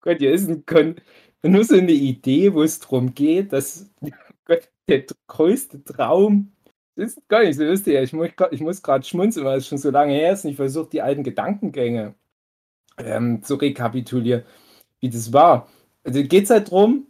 Gott, hier ist ein Kon nur so eine Idee, wo es darum geht, dass (laughs) Gott, der größte Traum das ist gar nicht so lustig. Ich muss, grad- ich muss gerade schmunzeln, weil es schon so lange her ist und ich versuche die alten Gedankengänge ähm, zu rekapitulieren, wie das war. Also geht es halt drum,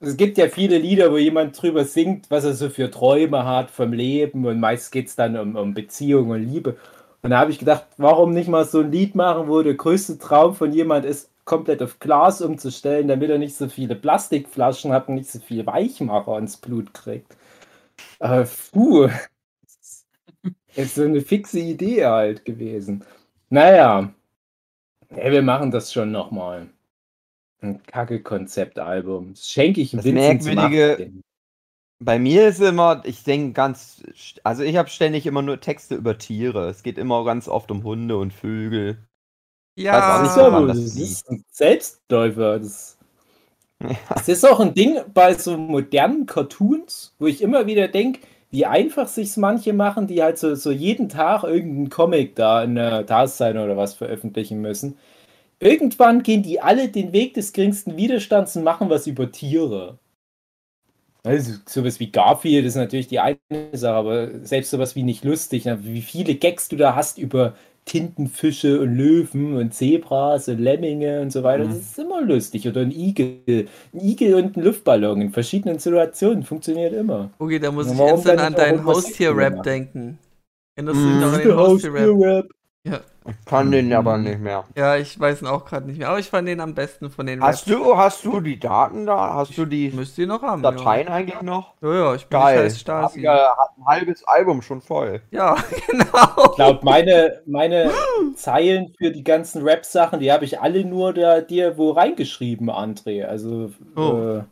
es gibt ja viele Lieder, wo jemand drüber singt, was er so für Träume hat vom Leben und meist geht es dann um, um Beziehung und Liebe. Und da habe ich gedacht, warum nicht mal so ein Lied machen, wo der größte Traum von jemand ist, komplett auf Glas umzustellen, damit er nicht so viele Plastikflaschen hat und nicht so viel Weichmacher ins Blut kriegt. Äh, puh. (laughs) Ist so eine fixe Idee halt gewesen. Naja. Ey, wir machen das schon nochmal. Ein kacke Konzeptalbum. Das schenke ich Das Vincent Merkwürdige- 18. Bei mir ist immer, ich denke ganz, also ich habe ständig immer nur Texte über Tiere. Es geht immer ganz oft um Hunde und Vögel. Ja, nicht, aber, das das ist ein Selbstläufer. Das, (laughs) Ja. das ist auch ein Ding bei so modernen Cartoons, wo ich immer wieder denke, wie einfach sich's manche machen, die halt so, so jeden Tag irgendeinen Comic da in der Tageszeitung oder was veröffentlichen müssen. Irgendwann gehen die alle den Weg des geringsten Widerstands und machen was über Tiere. Also sowas wie Garfield ist natürlich die eine Sache, aber selbst sowas wie nicht lustig, wie viele Gags du da hast über Tintenfische und Löwen und Zebras und Lemminge und so weiter, Mhm. das ist immer lustig. Oder ein Igel. Ein Igel und ein Luftballon in verschiedenen Situationen funktioniert immer. okay, da muss ich dann an deinen Haustier-Rap denken. Erinnerst du Mhm. dich noch an den Haustier-Rap? Haustier-Rap. Ich kann den aber nicht mehr. Ja, ich weiß ihn auch gerade nicht mehr, aber ich fand den am besten von den Hast Raps. du, hast du die Daten da? Hast du die Müsst ihr noch haben. Dateien eigentlich noch? Ja, ja, ich bin Geil. scheiß Stasi. Ja, hat ein halbes Album schon voll. Ja, (laughs) genau. Ich glaube, meine, meine Zeilen für die ganzen Rap-Sachen, die habe ich alle nur da dir wo reingeschrieben, André. Also, Oh. äh,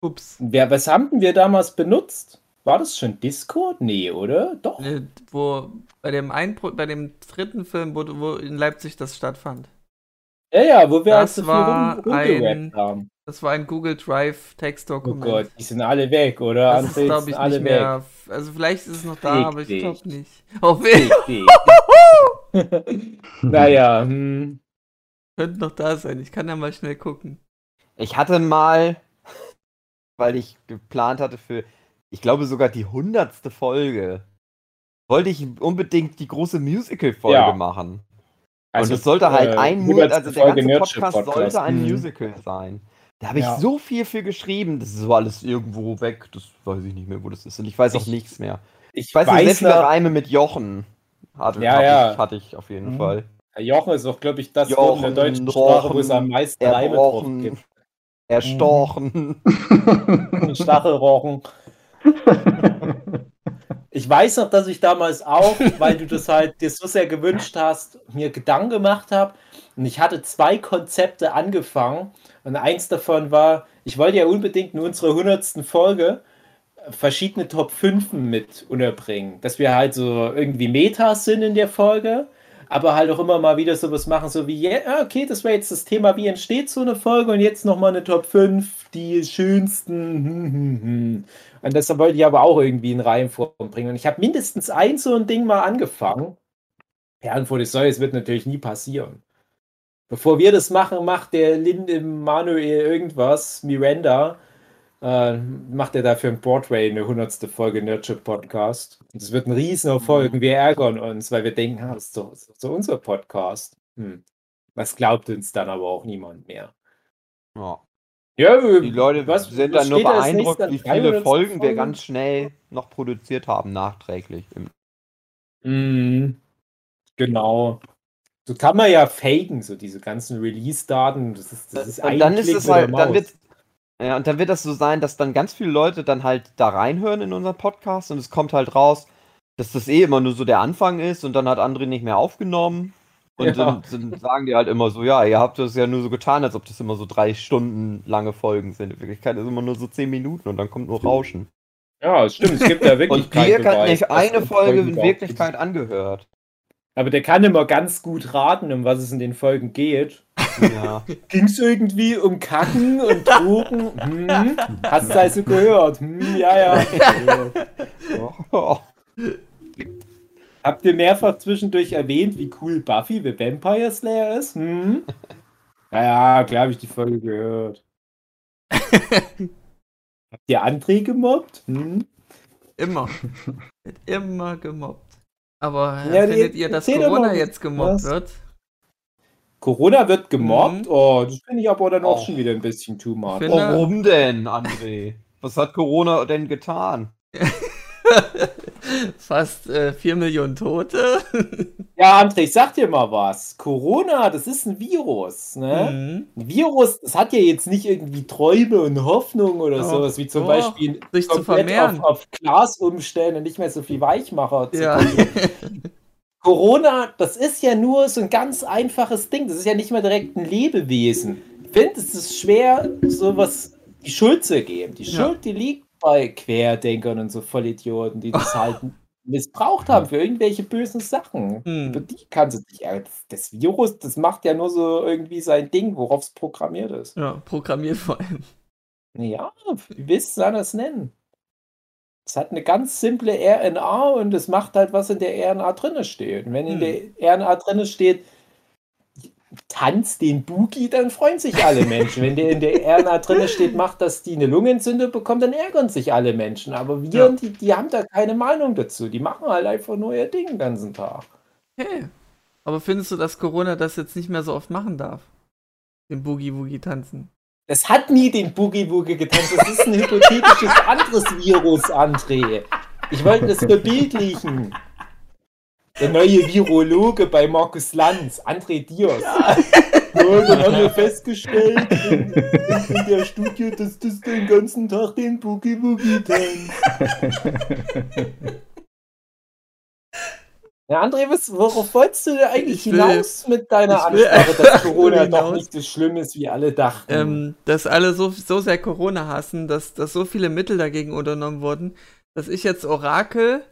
Ups. wer, was haben wir damals benutzt? War das schon Discord? Nee, oder? Doch. Äh, Wo, bei dem einen, bei dem dritten Film, wo, wo in Leipzig das stattfand. Ja, ja, wo wir Das so viel war rum, ein- haben. Das war ein Google Drive Oh Textdokument. Gott, die sind alle weg, oder? das ist, André, glaube sind ich, alle nicht mehr. Also, vielleicht ist es noch da, Fick aber ich glaube nicht. Oh, weh. weg. (laughs) (laughs) naja, hm. Könnte noch da sein. Ich kann ja mal schnell gucken. Ich hatte mal, weil ich geplant hatte für, ich glaube sogar die hundertste Folge, wollte ich unbedingt die große Musical-Folge Ja. machen. Also, und es sollte halt äh, ein Monat, 100. also der ganze Podcast, Podcast. sollte ein Mhm. Musical sein. Da habe ich Ja. so viel für geschrieben, das ist so alles irgendwo weg, das weiß ich nicht mehr, wo das ist. Und ich weiß auch Ich- nichts mehr. ich Ich weiß, weiß viele noch, Reime mit Jochen. Hatte, Ja, ja. Ich, hatte ich auf jeden Mhm. Fall. Jochen ist auch, glaube ich, das Wort in der Jochen, deutschen Sprache, wo es am meisten Reime drauf gibt. erstochen. (laughs) Stachelrochen. Ich weiß noch, dass ich damals auch, weil du das halt dir so sehr gewünscht hast, mir Gedanken gemacht habe. Und ich hatte zwei Konzepte angefangen. Und eins davon war, ich wollte ja unbedingt in unserer 100. Folge verschiedene Top 5 mit unterbringen. Dass wir halt so irgendwie Metas sind in der Folge, aber halt auch immer mal wieder sowas machen, so wie, ja, ah, okay, das wäre jetzt das Thema, wie entsteht so eine Folge und jetzt nochmal eine Top 5, die schönsten. (laughs) Und das wollte ich aber auch irgendwie in Reihenform bringen. Und ich habe mindestens ein so ein Ding mal angefangen. Ja, und vor das soll, es wird natürlich nie passieren. Bevor wir das machen, macht der Linde Manuel irgendwas, Miranda, äh, macht er dafür ein Broadway eine 100. Folge Nerdship Podcast. Und es wird ein Riesenerfolg und wir ärgern uns, weil wir denken, ah, das ist doch, das ist doch unser Podcast. Hm. Das glaubt uns dann aber auch niemand mehr. Ja. Ja, Die Leute was- sind was dann nur beeindruckt, wie viele 300. Folgen wir ganz schnell noch produziert haben, nachträglich. Im- Mhm. Genau. So kann man ja faken, so diese ganzen Release-Daten. Das ist, das ist und dann ist es halt, dann wird, ja, und dann wird das so sein, dass dann ganz viele Leute dann halt da reinhören in unseren Podcast und es kommt halt raus, dass das eh immer nur so der Anfang ist und dann hat André nicht mehr aufgenommen. Und Ja. dann, dann sagen die halt immer so, ja, ihr habt das ja nur so getan, als ob das immer so drei Stunden lange Folgen sind. In Wirklichkeit ist immer nur so zehn Minuten und dann kommt nur Rauschen. Ja, es stimmt, es gibt ja wirklich Und Dirk hat nicht eine Folge in Wirklichkeit angehört. Aber der kann immer ganz gut raten, um was es in den Folgen geht. Ja. Ging es irgendwie um Kacken und Drogen? Hm? Hast du also gehört? Hm, ja, ja. Oh. (laughs) Habt ihr mehrfach zwischendurch erwähnt, wie cool Buffy the Vampire Slayer ist? Hm? Ja, ja, klar habe ich die Folge gehört. (laughs) Habt ihr André gemobbt? Hm? Immer. Wird immer gemobbt. Aber äh, Ja, findet ihr, dass Corona jetzt gemobbt was? wird? Corona wird gemobbt? Mhm. Oh, das finde ich aber dann auch Oh. schon wieder ein bisschen too much. Finde- Warum denn, André? Was hat Corona denn getan? (laughs) Fast äh, 4 Millionen Tote. (laughs) Ja, André, ich sag dir mal was. Corona, das ist ein Virus, ne? Mhm. Ein Virus, das hat ja jetzt nicht irgendwie Träume und Hoffnung oder Doch, sowas, wie zum doch. Beispiel Sich zu vermehren. auf, auf Glas umstellen und nicht mehr so viel Weichmacher zu Ja. (laughs) Corona, das ist ja nur so ein ganz einfaches Ding. Das ist ja nicht mal direkt ein Lebewesen. Ich finde, es ist schwer, sowas die Schuld zu geben. Die Ja. Schuld, die liegt bei Querdenkern und so Vollidioten, die das (laughs) halt missbraucht haben für irgendwelche bösen Sachen. Hm. Über die kannst du dich. ja, Das, das Virus, das macht ja nur so irgendwie sein Ding, worauf es programmiert ist. ja, programmiert vor allem. Ja, wie willst du das nennen? Es hat eine ganz simple RNA und es macht halt, was in der RNA drinne steht. Und wenn in Hm. der RNA drinne steht, tanz den Boogie, dann freuen sich alle Menschen. wenn der in der RNA drinne steht, macht, dass die eine Lungenentzündung bekommt, dann ärgern sich alle Menschen. Aber wir, Ja. die, die haben da keine Meinung dazu. Die machen halt einfach nur ihr Ding den ganzen Tag. Okay. Aber findest du, dass Corona das jetzt nicht mehr so oft machen darf? Den Boogie-Woogie tanzen. Das hat nie den Boogie Boogie getanzt. Das ist ein hypothetisches (laughs) anderes Virus, André. Ich wollte das verbildlichen. Der neue Virologe bei Markus Lanz, André Dios. Ja. (laughs) dann haben wir festgestellt in, in, der Studie, dass das den ganzen Tag den Boogie Boogie tanzt. (laughs) Ja, André, was, worauf wolltest du denn eigentlich Ich will- hinaus mit deiner Ansprache, dass (laughs) Corona doch nicht so schlimm ist, wie alle dachten? Ähm, dass alle so, so sehr Corona hassen, dass, dass so viele Mittel dagegen unternommen wurden, dass ich jetzt Orakel,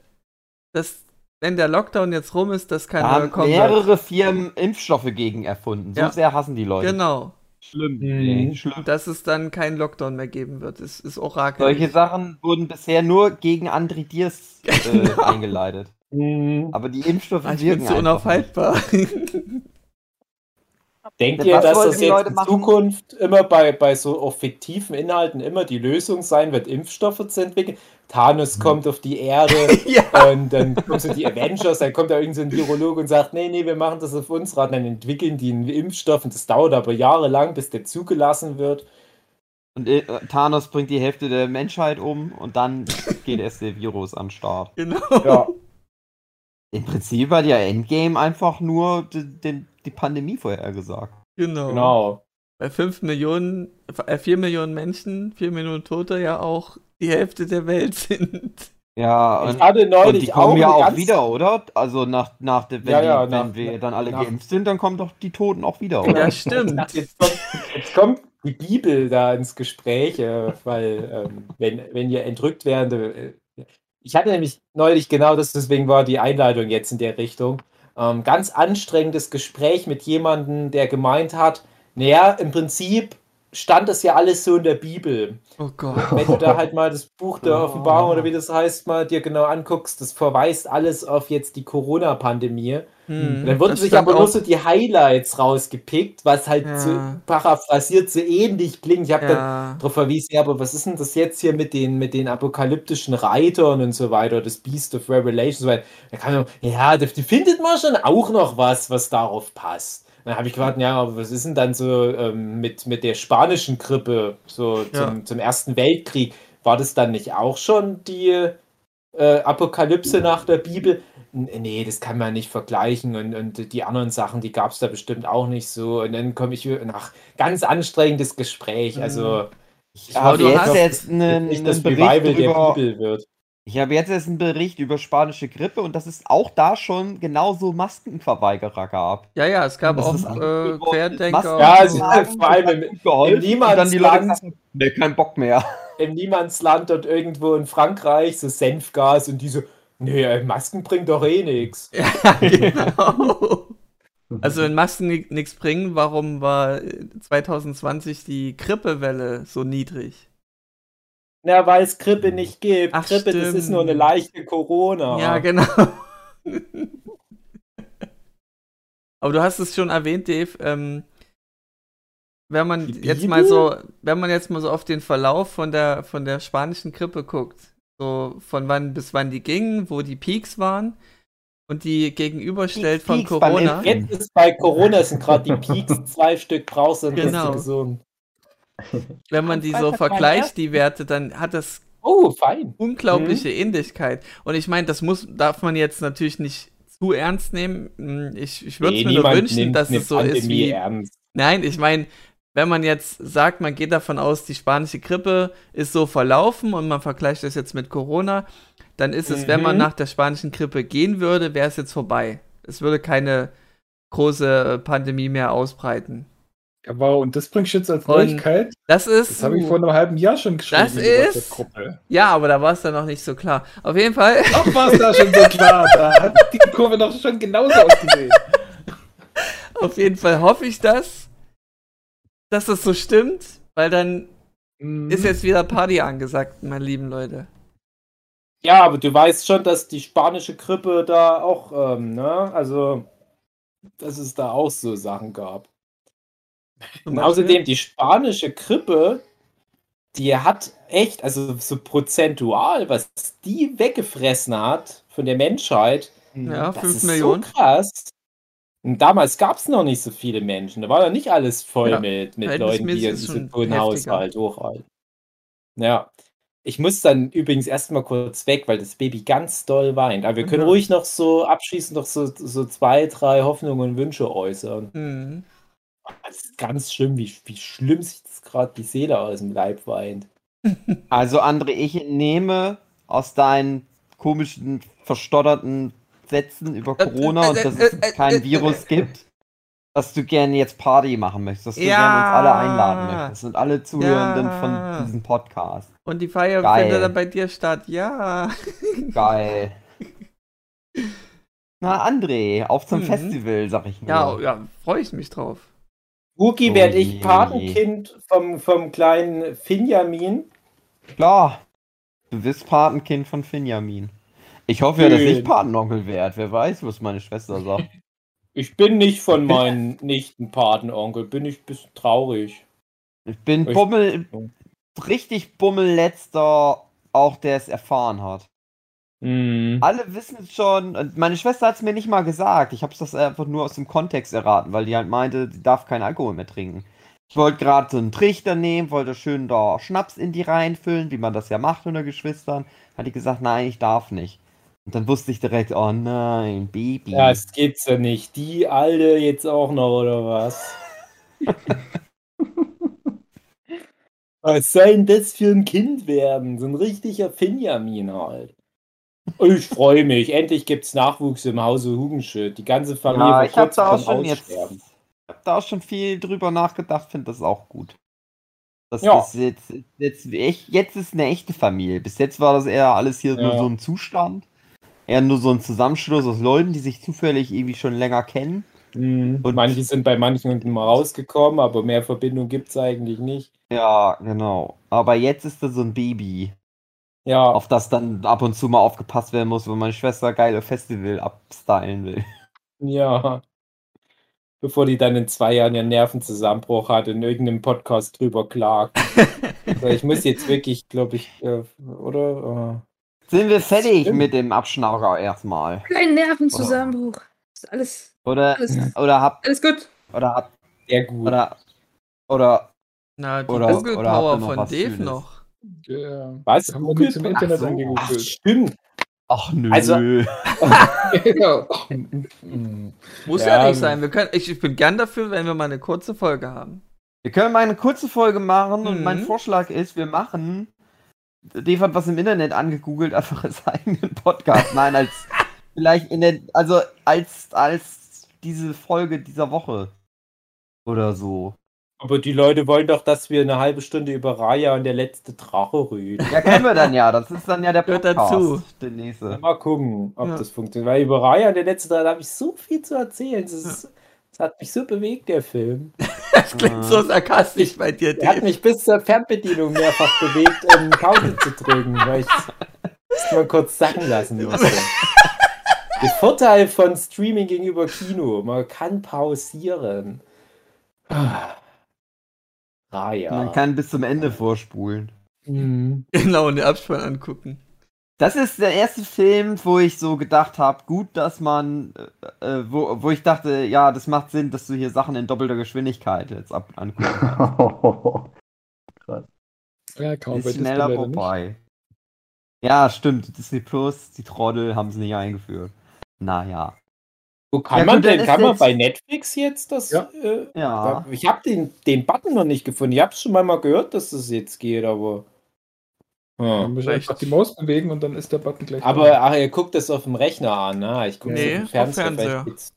dass wenn der Lockdown jetzt rum ist, dass kein Da haben wird. mehrere Firmen Impfstoffe gegen erfunden. So Ja. sehr hassen die Leute. Genau. Schlimm. Mhm. Schlimm. Dass es dann keinen Lockdown mehr geben wird. Es ist Orakel. Solche Sachen wurden bisher nur gegen André Diers äh, (laughs) Genau. eingeleitet. Mhm. Aber die Impfstoffe Ah, ich wirken so unaufhaltbar. (laughs) Denkt ihr, dass das jetzt Leute in machen? Zukunft immer bei, bei so auch fiktiven Inhalten immer die Lösung sein wird, Impfstoffe zu entwickeln? Thanos kommt auf die Erde (laughs) ja. und dann kommen so die Avengers, dann kommt da irgendein so ein Virologe und sagt, nee, nee, wir machen das auf uns Rat, dann entwickeln die einen Impfstoff und das dauert aber jahrelang, bis der zugelassen wird. Und äh, Thanos bringt die Hälfte der Menschheit um und dann (laughs) geht erst der Virus an den Start. Genau. Ja, Im Prinzip hat ja Endgame einfach nur die, die, die Pandemie vorhergesagt. Genau. genau. Bei 5 Millionen, äh, 4 Millionen Menschen, 4 Millionen Tote ja auch die Hälfte der Welt (laughs) sind. Ja, Ich und, hatte und neulich die kommen auch ja auch wieder, oder? Also nach, nach der, wenn, Ja, ja, die, wenn nach- wir dann alle nach- geimpft sind, dann kommen doch die Toten auch wieder, oder? Ja, stimmt. (laughs) Jetzt kommt, jetzt kommt die Bibel da ins Gespräch, äh, weil ähm, wenn, wenn ihr entrückt werde, äh, ich hatte nämlich neulich genau das, deswegen war die Einleitung jetzt in der Richtung, ähm, ganz anstrengendes Gespräch mit jemandem, der gemeint hat, naja, im Prinzip stand das ja alles so in der Bibel. Oh Gott. Wenn du da halt mal das Buch der Offenbarung oder wie das heißt, mal dir genau anguckst, das verweist alles auf jetzt die Corona-Pandemie. Hm, Dann wurden das sich aber nur so die Highlights rausgepickt, was halt Ja. so paraphrasiert so ähnlich klingt. Ich habe dann Ja. darauf verwiesen, ja, aber was ist denn das jetzt hier mit den, mit den apokalyptischen Reitern und so weiter, das Beast of Revelation und so weiter. Da kann man, ja, da, da findet man schon auch noch was, was darauf passt. Dann habe ich gefragt, ja, aber was ist denn dann so ähm, mit, mit der spanischen Grippe, so Ja. zum, zum Ersten Weltkrieg? War das dann nicht auch schon die äh, Apokalypse nach der Bibel? Nee, das kann man nicht vergleichen und, und die anderen Sachen, die gab es da bestimmt auch nicht so. Und dann komme ich nach ganz anstrengendes Gespräch. Also, ich du jetzt jetzt einen, nicht das einen Bericht Revival der über, Bibel wird. Ich habe jetzt erst einen Bericht über spanische Grippe und dass es auch da schon genauso Maskenverweigerer gab. Ja, ja, es gab Das auch äh, Querdenker. Masken- Ja, und es so. ist vor allem im, im und dann die Leute Niemandsland. nee, kein Bock mehr. im Niemandsland dort irgendwo in Frankreich, so Senfgas und die so, nee, Masken bringen doch eh nichts. (laughs) Ja, genau. Also wenn Masken nichts bringen, warum war äh, 2020 die Grippewelle so niedrig? Na, weil es Grippe nicht gibt. Ach, Grippe, das ist nur eine stimmt. leichte Corona. Ja, genau. (laughs) Aber du hast es schon erwähnt, Dave. Ähm, wenn man jetzt mal so, wenn man jetzt mal so auf den Verlauf von der von der spanischen Grippe guckt, so von wann bis wann die gingen, wo die Peaks waren und die gegenüberstellt von Peaks Corona. Jetzt ist bei Corona sind gerade die Peaks, (laughs) zwei Stück brauchst und bist Genau. du gesund. Wenn man die so vergleicht, die Werte, dann hat das Oh, fein. unglaubliche Ähnlichkeit. Und ich meine, das muss, darf man jetzt natürlich nicht zu ernst nehmen. Hm, Ich, ich würde es mir nur wünschen, dass es so ist Pandemie wie. ernst. Nein, ich meine, wenn man jetzt sagt, man geht davon aus, die spanische Grippe ist so verlaufen und man vergleicht das jetzt mit Corona, dann ist es, wenn man Mhm. nach der spanischen Grippe gehen würde, wäre es jetzt vorbei. Es würde keine große äh, Pandemie mehr ausbreiten. Ja, wow, und das bringst du jetzt als Und Neuigkeit? Das ist. Das habe ich vor einem halben Jahr schon geschrieben. Das ist- ja, aber da war es dann noch nicht so klar. Auf jeden Fall. Doch war es da schon so klar. (laughs) Da hat die Kurve doch schon genauso ausgesehen. Auf jeden Fall hoffe ich das, dass das so stimmt, weil dann Mhm. ist jetzt wieder Party angesagt, meine lieben Leute. Ja, aber du weißt schon, dass die spanische Grippe da auch, ähm, ne, also, dass es da auch so Sachen gab. Und außerdem, die spanische Grippe, die hat echt, also so prozentual, was die weggefressen hat von der Menschheit, Ja, das 5 ist Millionen. so krass. Und damals gab es noch nicht so viele Menschen. Da war ja nicht alles voll Ja, mit, mit Leuten, die diesen schon hohen heftiger. Haushalt durchhalten. Ja. Ich muss dann übrigens erstmal kurz weg, weil das Baby ganz doll weint. Aber wir können Mhm. ruhig noch so abschließend noch so, so zwei, drei Hoffnungen und Wünsche äußern. Mhm. Das ist ganz schlimm, wie, wie schlimm sich das gerade die Seele aus dem Leib weint. (laughs) Also, André, ich entnehme aus deinen komischen, verstotterten Sätzen über Äh, Corona äh, und dass äh, es äh, äh, kein Virus gibt, dass du gerne jetzt Party machen möchtest, dass du Ja. gerne uns alle einladen möchtest und alle Zuhörenden Ja. von diesem Podcast. Und die Feier Geil. findet dann bei dir statt. Ja. Geil. (laughs) Na, André, auf zum Mhm. Festival, sag ich nur. Ja, ja, freue ich mich drauf. Wookie werde ich Patenkind vom, vom kleinen Finjamin. Klar. Du bist Patenkind von Finjamin. Ich hoffe ja, dass ich. Patenonkel werde. Wer weiß, was meine Schwester sagt. (laughs) Ich bin nicht von meinen Nichten Patenonkel, bin ich ein bisschen traurig. Ich bin Ich- Bummel, richtig Bummelletzter, auch der es erfahren hat. Mhm. Alle wissen es schon. Meine Schwester hat es mir nicht mal gesagt. Ich habe es das einfach nur aus dem Kontext erraten, weil die halt meinte, die darf keinen Alkohol mehr trinken. Ich wollte gerade so einen Trichter nehmen, wollte schön da Schnaps in die reinfüllen, wie man das ja macht unter Geschwistern. Hat die gesagt, nein, ich darf nicht. Und dann wusste ich direkt, oh nein, Baby. Ja, es geht's ja nicht. Die Alte jetzt auch noch, oder was? (laughs) was soll denn das für ein Kind werden? So ein richtiger Finjamin halt. Ich freue mich. Endlich gibt's Nachwuchs im Hause Hugenschütt. Die ganze Familie ja, war ich habe kurz da auch schon jetzt, ich hab da auch schon viel drüber nachgedacht, finde das auch gut. Das Ja. ist jetzt, jetzt, echt, jetzt ist eine echte Familie. Bis jetzt war das eher alles hier nur Ja. so ein Zustand. Eher nur so ein Zusammenschluss aus Leuten, die sich zufällig irgendwie schon länger kennen. Mhm. Und- Manche sind bei manchen mal rausgekommen, aber mehr Verbindung gibt's eigentlich nicht. Ja, genau. Aber jetzt ist da so ein Baby, Ja, auf das dann ab und zu mal aufgepasst werden muss, wenn meine Schwester geile Festival abstylen will. ja. Bevor die dann in zwei Jahren ihren Nervenzusammenbruch hat und in irgendeinem Podcast drüber klagt. (laughs) also ich muss jetzt wirklich, glaube ich, äh, oder? Sind wir fertig Stimmt. mit dem Abschnauger erstmal? Kleinen Nervenzusammenbruch. Ist alles, Oder, alles, oder habt, alles gut. oder habt, sehr gut. oder, oder, Na, die Oder- Google oder habt ihr Power noch von Dave Schönes? noch. Ja. Was? Haben wir nichts im Internet so. Angegoogelt. stimmt. ach nö. Also- ja. (laughs) Muss ja, Ja, nicht sein. Wir können, ich, ich bin gern dafür, wenn wir mal eine kurze Folge haben. Wir können mal eine kurze Folge machen und Mhm. mein Vorschlag ist, wir machen. Dave hat was im Internet angegoogelt, einfach als (laughs) eigenen Podcast. Nein, als vielleicht in der, also als, als diese Folge dieser Woche. Oder so. Aber die Leute wollen doch, dass wir eine halbe Stunde über Raya und der letzte Drache reden. Ja, können wir dann ja. Das ist dann ja der Podcast. dazu. Der nächste. Mal gucken, ob Ja. das funktioniert. Weil über Raya und der letzte Drache habe ich so viel zu erzählen. Das, ist, das hat mich so bewegt, der Film. (laughs) Das klingt so sarkastisch bei dir, Der hat mich bis zur Fernbedienung mehrfach bewegt, um Pause zu drücken, weil ich es mal kurz sacken lassen musste. (laughs) Der Vorteil von Streaming gegenüber Kino, man kann pausieren. Ah. Raya. Man kann bis zum Ende vorspulen. Mhm. Genau, und den Abspann angucken. Das ist der erste Film, wo ich so gedacht habe, gut, dass man, äh, äh, wo, wo ich dachte, ja, das macht Sinn, dass du hier Sachen in doppelter Geschwindigkeit jetzt ab angucken kannst. (laughs) Ja, kann man bei Ist Disney schneller nicht. vorbei. Ja, stimmt. Disney Plus, die Trottel haben es nicht eingeführt. Naja. Wo kann Ja, man gut, denn? Kann man bei Netflix jetzt das? Ja. Äh, Ja. Ich habe den, den Button noch nicht gefunden. Ich habe schon mal, mal gehört, dass das jetzt geht, aber. Man Hm. muss Vielleicht. einfach die Maus bewegen und dann ist der Button gleich Aber ach, ihr guckt das auf dem Rechner an, ne? Ich gucke Nee, auf dem Fernseher. Fernseher. vielleicht geht's-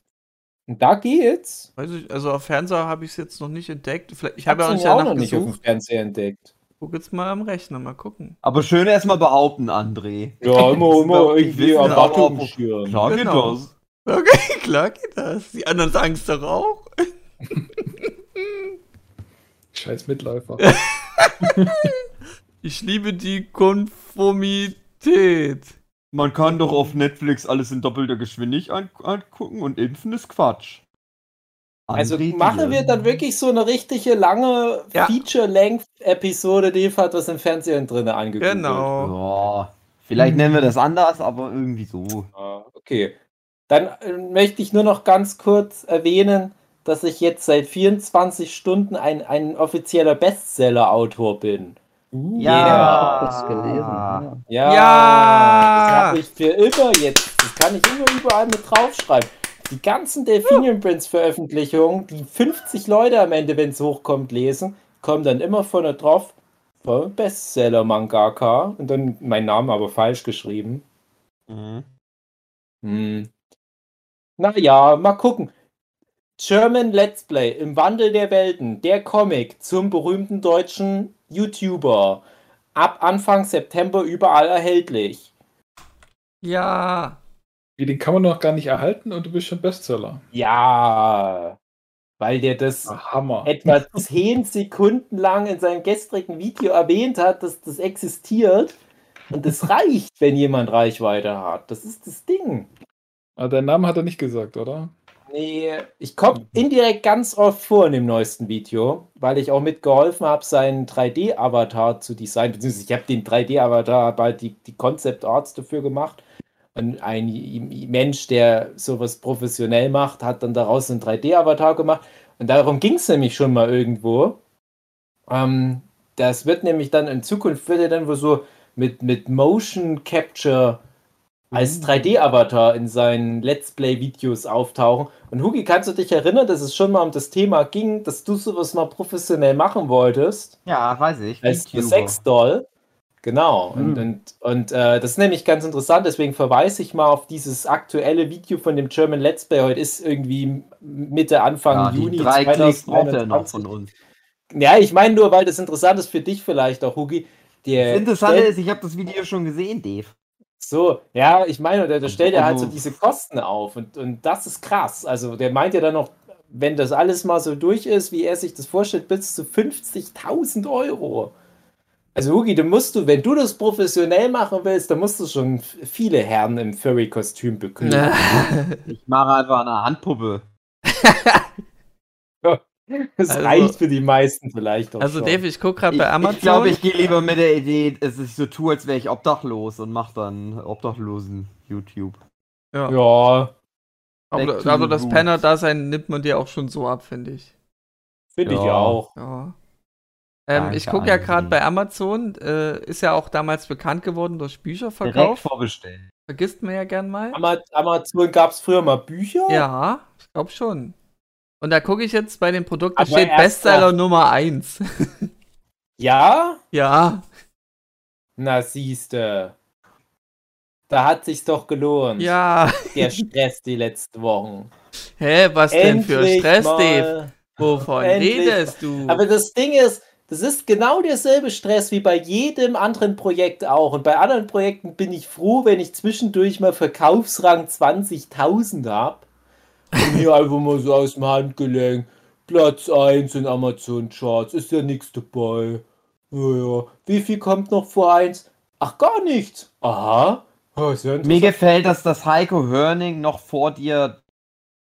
Und da geht's. Weiß ich, also auf Fernseher habe ich es jetzt noch nicht entdeckt. Vielleicht, ich Ich habe ja auch nicht ja auch noch nicht auf dem. Fernseher entdeckt. Guck jetzt mal am Rechner, mal gucken. Aber schön erstmal behaupten, André. Ja, immer, immer irgendwie Erwartungen schüren. Klar geht Genau. das. Okay, (laughs) klar geht das. Die anderen sagen es doch auch. (laughs) Scheiß Mitläufer. (laughs) Ich liebe die Konformität. Man kann doch auf Netflix alles in doppelter Geschwindigkeit an angucken und impfen ist Quatsch. Also André machen wir dann wirklich so eine richtige lange Ja. Feature-Length-Episode, die hat was im Fernsehen drin angeguckt. Genau. Ja, vielleicht nennen wir das anders, aber irgendwie so. Ah, Okay. Dann äh, möchte ich nur noch ganz kurz erwähnen, dass ich jetzt seit 24 Stunden ein, ein offizieller Bestseller-Autor bin. Ja. das gelesen. Ja. Ja, Ja. das habe ich für immer jetzt. Das kann ich immer überall mit draufschreiben. Die ganzen Delphinium Prince Veröffentlichungen, die 50 Leute am Ende, wenn es hochkommt, lesen, kommen dann immer vorne drauf von Bestseller Mangaka und dann mein Name aber falsch geschrieben. Mhm. Hm. Naja, mal gucken. German Let's Play im Wandel der Welten, der Comic zum berühmten deutschen YouTuber. Ab Anfang September überall erhältlich. Ja. Den kann man noch gar nicht erhalten und du bist schon Bestseller. Ja, weil der das Ah, Hammer. etwa 10 Sekunden lang in seinem gestrigen Video erwähnt hat, dass das existiert. Und das reicht, wenn jemand Reichweite hat. Das ist das Ding. Aber deinen Namen hat er nicht gesagt, oder? Nee, ich komme indirekt ganz oft vor in dem neuesten Video, weil ich auch mitgeholfen habe, seinen 3D-Avatar zu designen. Beziehungsweise ich habe den 3D-Avatar, bald die, die Concept Arts dafür gemacht. Und ein Mensch, der sowas professionell macht, hat dann daraus einen 3D-Avatar gemacht. Und darum ging es nämlich schon mal irgendwo. Ähm, das wird nämlich dann in Zukunft, wird er dann wohl so mit, mit Motion Capture als 3D-Avatar in seinen Let's Play-Videos auftauchen. Und Hugi, kannst du dich erinnern, dass es schon mal um das Thema ging, dass du sowas mal professionell machen wolltest? Ja, weiß ich. Als. Sexdoll. Genau. Und, Hm. und, und äh, das ist nämlich ganz interessant, deswegen verweise ich mal auf dieses aktuelle Video von dem German Let's Play. Heute ist irgendwie Mitte, Anfang Ja, Juni drei Klicks braucht er noch 2021. von uns. Ja, ich meine nur, weil das interessant ist für dich vielleicht auch, Hugi. Der Das Interessante ist, ich habe das Video schon gesehen, Dave. So, ja, ich meine, der, der stellt ja halt so Also- diese Kosten auf und, und das ist krass. Also der meint ja dann noch, wenn das alles mal so durch ist, wie er sich das vorstellt, bis zu 50.000 Euro. Also Hugi, du musst du, wenn du das professionell machen willst, dann musst du schon viele Herren im Furry-Kostüm beglücken. Ich mache einfach eine Handpuppe. (laughs) Das Also- reicht für die meisten vielleicht auch Also schon. Dave, ich gucke gerade Ich, bei Amazon. ich glaube, ich gehe lieber mit der Idee, dass ich so tue, als wäre ich obdachlos und mache dann obdachlosen YouTube. ja. Ja, Aber, also das. Penner-Dasein nimmt man dir auch schon so ab, finde ich. finde ich Ja. auch. Ja. Ähm, ich gucke ja gerade bei Amazon, äh, ist ja auch damals bekannt geworden durch Direkt Bücherverkauf. vorbestellen. Vergisst man ja gern mal. Ama- Amazon gab es früher mal Bücher? Ja, ich glaube schon. Und da gucke ich jetzt bei den Produkten, Aber steht Bestseller Nummer 1. (laughs) Ja? ja, Na, siehste. Da hat sich's doch gelohnt. ja. Der Stress die letzten Wochen. Hä, was denn für Endlich Stress, mal. Dave? Wovon Endlich. redest du? Aber das Ding ist, das ist genau derselbe Stress wie bei jedem anderen Projekt auch. Und bei anderen Projekten bin ich froh, wenn ich zwischendurch mal Verkaufsrang 20.000 habe. Und hier einfach mal so aus dem Handgelenk. Platz 1 in Amazon-Charts. Ist ja nichts dabei. Naja, wie viel kommt noch vor 1? Ach, gar nichts. Aha. Oh, ja Mir gefällt, dass das Heiko Hörning noch vor dir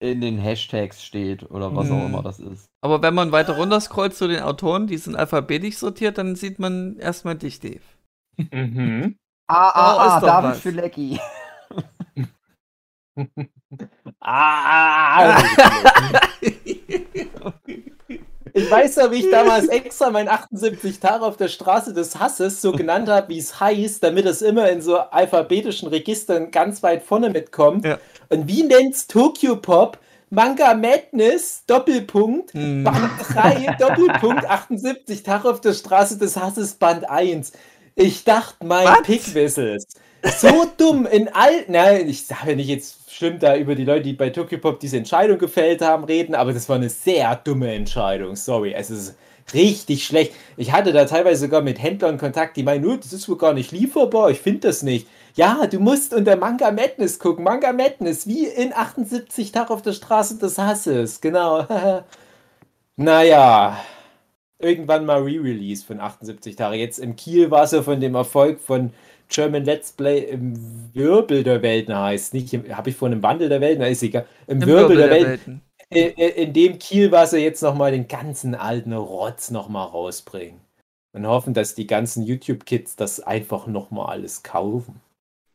in den Hashtags steht oder was auch Hm. immer das ist. Aber wenn man weiter runter scrollt zu den Autoren, die sind alphabetisch sortiert, dann sieht man erstmal dich, Dave. Mhm. Ah, Oh, ah, ah, ist doch David was. Filecki. (laughs) Ah, (laughs) Ich weiß ja, wie ich damals extra mein 78 Tage auf der Straße des Hasses so genannt habe, wie es heißt, damit es immer in so alphabetischen Registern ganz weit vorne mitkommt. Ja. Und wie nennt's Tokyo Pop? Manga Madness, Doppelpunkt, Hm. Band 3, (laughs) Doppelpunkt, 78 Tage auf der Straße des Hasses, Band 1. Ich dachte, mein? Pickwissels. So dumm in all. Nein, ich sage nicht jetzt schlimm da über die Leute, die bei Tokyo Pop diese Entscheidung gefällt haben, reden, aber das war eine sehr dumme Entscheidung. Sorry, es ist richtig schlecht. Ich hatte da teilweise sogar mit Händlern Kontakt, die meinen, "Oh, das ist wohl gar nicht lieferbar, ich finde das nicht. Ja, du musst unter Manga Madness gucken. Manga Madness, wie in 78 Tag auf der Straße des Hasses. Genau. (laughs) naja. Irgendwann mal Re-Release von 78 Tage. Jetzt im Kiel war es ja von dem Erfolg von German Let's Play im Wirbel der Welten heißt. Nicht, habe ich vorhin im Wandel der Welten? Na, ist egal. Im, Im Wirbel, der, Welten. Welten. In, in dem Kiel war sie jetzt nochmal den ganzen alten Rotz nochmal rausbringen. Und hoffen, dass die ganzen YouTube-Kids das einfach nochmal alles kaufen.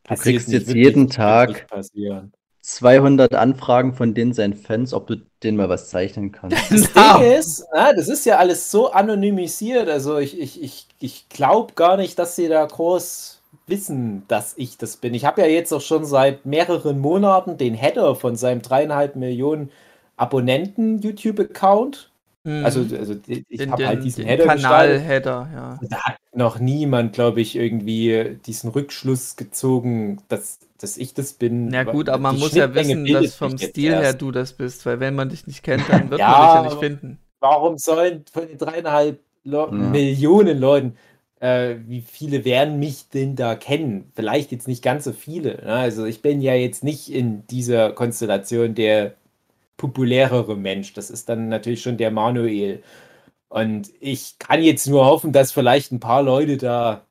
Du kriegst jetzt jeden Tag- wird nicht passieren. 200 Anfragen von denen seinen Fans, ob du denen mal was zeichnen kannst. (laughs) Das Genau. Ding ist, ah, das ist ja alles so anonymisiert. Also ich, ich, ich, ich glaube gar nicht, dass sie da groß wissen, dass ich das bin. Ich habe ja jetzt auch schon seit mehreren Monaten den Header von seinem dreieinhalb Millionen Abonnenten YouTube-Account. Hm. Also, also ich habe halt diesen den Header gestaltet. Kanal-Header, ja. Da hat noch niemand, glaube ich, irgendwie diesen Rückschluss gezogen, dass, dass ich das bin. Ja gut, aber man die muss ja wissen, dass vom Stil her erst. du das bist, weil wenn man dich nicht kennt, dann wird Ja, man dich ja nicht finden. Warum sollen von den dreieinhalb Le Ja. Millionen Leuten, äh, wie viele werden mich denn da kennen? Vielleicht jetzt nicht ganz so viele. Ne? Also ich bin ja jetzt nicht in dieser Konstellation der populärere Mensch. Das ist dann natürlich schon der Manuel. Und ich kann jetzt nur hoffen, dass vielleicht ein paar Leute da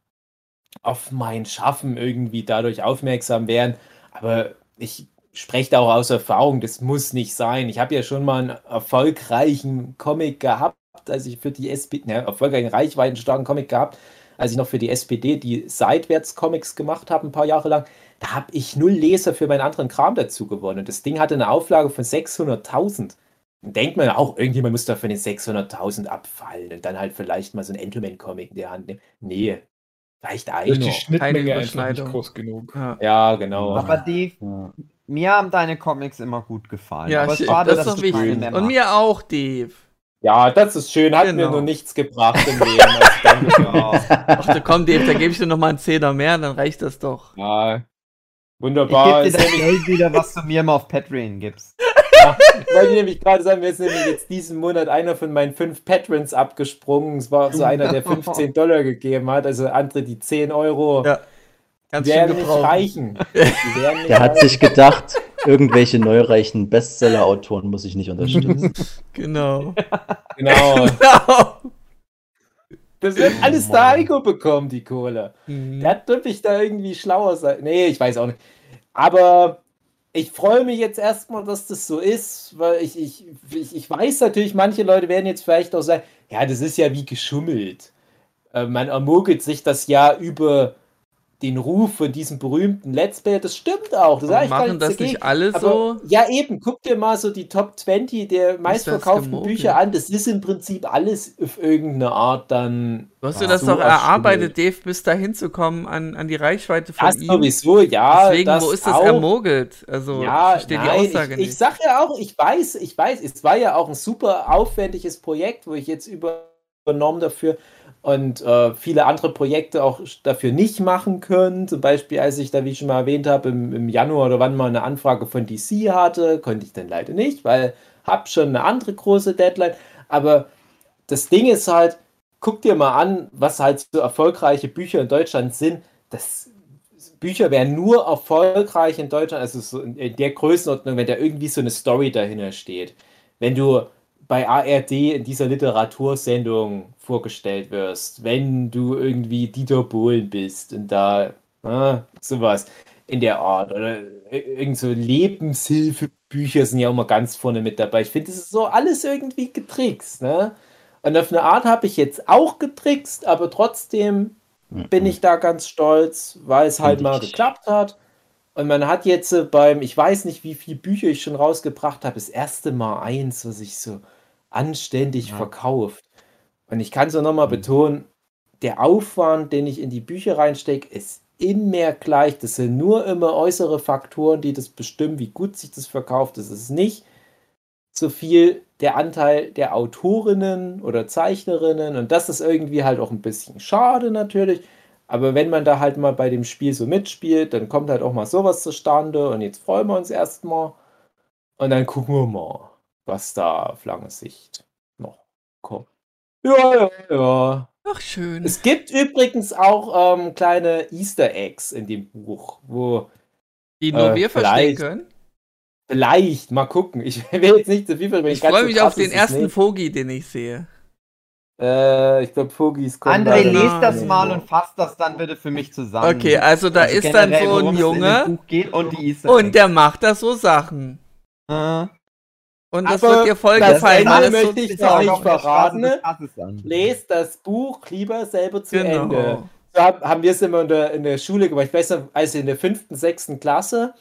auf mein Schaffen irgendwie dadurch aufmerksam werden. Aber ich spreche da auch aus Erfahrung, das muss nicht sein. Ich habe ja schon mal einen erfolgreichen Comic gehabt, als ich für die SPD, ne, erfolgreichen, reichweitenstarken Comic gehabt, als ich noch für die SPD die Seitwärts-Comics gemacht habe, ein paar Jahre lang. Da habe ich null Leser für meinen anderen Kram dazu gewonnen. Und das Ding hatte eine Auflage von 600.000. Dann denkt man auch, irgendjemand muss da von den 600.000 abfallen und dann halt vielleicht mal so einen Entelman-Comic in der Hand nehmen. Nee, reicht ist einer. die Schnittmenge einfach nicht groß genug. Ja, Ja, genau. Aber Dave, Ja. mir haben deine Comics immer gut gefallen. ja aber ich, schade, das ist dass wichtig. Und mir auch, Dave. Ja, das ist schön. Hat mir Genau. nur nichts gebracht im Leben. Also. (laughs) Ja. Ach, da komm, Dave, da gebe ich dir noch mal einen Zehner mehr, dann reicht das doch. ja, Ich wunderbar. gebe dir das Geld wieder, was du mir immer auf Patreon gibst. (laughs) Ich wollte nämlich gerade sagen, mir ist nämlich jetzt diesen Monat einer von meinen fünf Patrons abgesprungen. Es war so einer, der (laughs) 15 Dollar gegeben hat. Also andere die 10 Euro. Ja, Ganz werden nicht reichen. (laughs) Werden nicht Der hat sich gedacht, irgendwelche neureichen Bestseller-Autoren muss ich nicht unterstützen. (laughs) Genau. Genau. (laughs) genau. Das wird alles Oh der Mann. Heiko bekommen, die Kohle. Mhm. Der hat wirklich da irgendwie schlauer sein. Nee, ich weiß auch nicht. Aber ich freue mich jetzt erstmal, dass das so ist, weil ich, ich, ich, ich weiß natürlich, manche Leute werden jetzt vielleicht auch sagen, ja, das ist ja wie geschummelt. Äh, man ermogelt sich das ja über den Ruf von diesem berühmten Let's Player, das stimmt auch. Das gar Machen das nicht dagegen. alle Aber, so? Ja, eben, guck dir mal so die Top 20 der meistverkauften? Bücher an. Das ist im Prinzip alles auf irgendeine Art dann. Du hast dir Ja, das so doch erarbeitet, erstellt. Dave, bis dahin zu kommen an, an die Reichweite von Das ihm. sowieso, ja. Deswegen, das wo ist das auch. ermogelt? Also, Ja, ich verstehe die Aussage ich, nicht. ich sag ja auch, ich weiß, ich weiß, es war ja auch ein super aufwendiges Projekt, wo ich jetzt übernommen dafür und äh, viele andere Projekte auch dafür nicht machen können. Zum Beispiel, als ich da, wie ich schon mal erwähnt habe, im, im Januar oder wann mal eine Anfrage von DC hatte, konnte ich dann leider nicht, weil hab schon eine andere große Deadline. Aber das Ding ist halt, guck dir mal an, was halt so erfolgreiche Bücher in Deutschland sind. Das Bücher wären nur erfolgreich in Deutschland, also so in der Größenordnung, wenn da irgendwie so eine Story dahinter steht. Wenn du bei ARD in dieser Literatursendung vorgestellt wirst, wenn du irgendwie Dieter Bohlen bist und da äh, sowas in der Art oder irgend so Lebenshilfebücher sind ja mal ganz vorne mit dabei. Ich finde, das ist so alles irgendwie getrickst, ne? Und auf eine Art habe ich jetzt auch getrickst, aber trotzdem bin ich da ganz stolz, weil es halt mal geklappt hat. Und man hat jetzt äh, beim, ich weiß nicht, wie viele Bücher ich schon rausgebracht habe, das erste Mal eins, was ich so anständig Ja. verkauft. Und ich kann so nochmal betonen, der Aufwand, den ich in die Bücher reinstecke, ist immer gleich. Das sind nur immer äußere Faktoren, die das bestimmen, wie gut sich das verkauft. Das ist nicht so viel der Anteil der Autorinnen oder Zeichnerinnen. Und das ist irgendwie halt auch ein bisschen schade natürlich. Aber wenn man da halt mal bei dem Spiel so mitspielt, dann kommt halt auch mal sowas zustande. Und jetzt freuen wir uns erstmal. Und dann gucken wir mal, was da auf lange Sicht noch kommt. Ja, ja, ja. Ach, schön. Es gibt übrigens auch ähm, kleine Easter Eggs in dem Buch, wo Die nur äh, wir verstehen können. vielleicht, mal gucken, ich (laughs) will jetzt nicht zu viel verwenden. Ich freue mich auf den ersten Vogi, den ich sehe. Äh, ich glaube, Fogis kommen André, lest das mal und fasst das dann bitte für mich zusammen. Okay, also da Also ist dann so ein Junge und die Easter und Eggs. der macht da so Sachen. Äh, Und das Aber wird dir voll das gefallen. Ende das möchte ich Straße verraten. Lest das Buch lieber selber zu Genau. Ende. So hab, haben wir es immer in der, in der Schule gemacht. Ich weiß noch, als in der fünften, sechsten Klasse,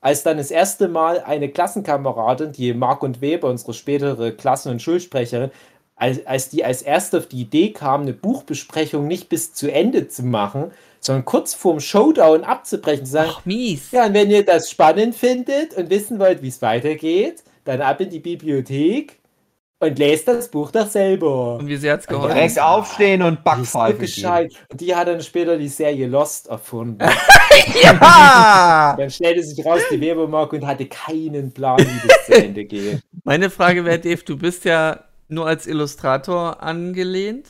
als dann das erste Mal eine Klassenkameradin, die Mark und Weber, unsere spätere Klassen- und Schulsprecherin, als, als die als erste auf die Idee kam, eine Buchbesprechung nicht bis zu Ende zu machen, sondern kurz vorm Showdown abzubrechen, zu sagen, Ach, mies. ja, und wenn ihr das spannend findet und wissen wollt, wie es weitergeht, dann ab in die Bibliothek und lest das Buch doch selber. Und wie sehr hat's geholfen? Direkt aufstehen und Backpfeife geben. gescheit. Und die hat dann später die Serie Lost erfunden. (laughs) Ja! dann stellte sich raus, die Webermark und hatte keinen Plan, wie das zu Ende geht. (laughs) Meine Frage wäre, Dave, du bist ja nur als Illustrator angelehnt.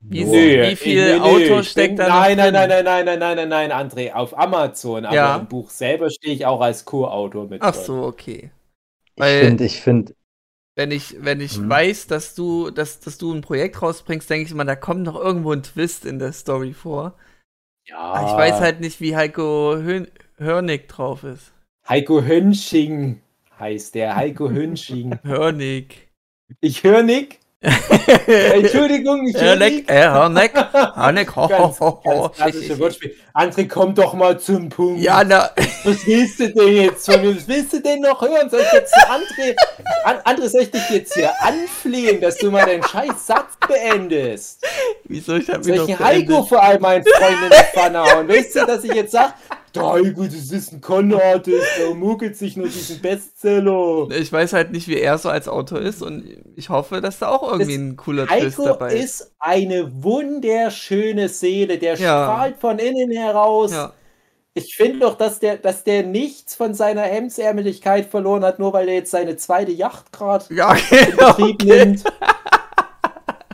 Wie, Nur. wie viel Autor ich steckt bin, da nein, noch nein, drin? nein, nein, nein, nein, nein, nein, nein, André, auf Amazon, aber Ja. im Buch selber stehe ich auch als Co-Autor mit Ach so, okay. Ich Weil- finde, ich finde, Wenn ich, wenn ich Hm. weiß, dass du, dass, dass du ein Projekt rausbringst, denke ich immer, da kommt noch irgendwo ein Twist in der Story vor. Ja. Aber ich weiß halt nicht, wie Heiko Hön Hörnig drauf ist. Heiko Hönsching heißt der, Heiko Hönsching. (laughs) Hörnig. Ich höre (laughs) Entschuldigung, ich äh, Hörnig, Hörnig, ho, Ganz, ho, ho, ganz. André, komm doch mal zum Punkt. Ja, na, Was willst du denn jetzt von mir? Was willst du denn noch hören? Soll ich jetzt André, An André, soll ich dich jetzt hier anflehen, dass du mal deinen scheiß Satz beendest? wieso ich hab Soll mich ich noch den Heiko vor allem meinen Freunden in die Pfanne hauen? Weißt du, (laughs) dass ich jetzt sag, der Heiko, das ist ein Con-Artist, der muckelt sich nur diesen Bestseller. Ich weiß halt nicht, wie er so als Autor ist und ich hoffe, dass da auch irgendwie Das- ein cooler Twist Heiko dabei ist. ist eine wunderschöne Seele, der Ja. strahlt von innen heraus. Ja. Ich finde doch, dass der, dass der nichts von seiner Hemdsärmeligkeit verloren hat, nur weil er jetzt seine zweite Yacht gerade Ja, in genau. Betrieb (laughs) nimmt.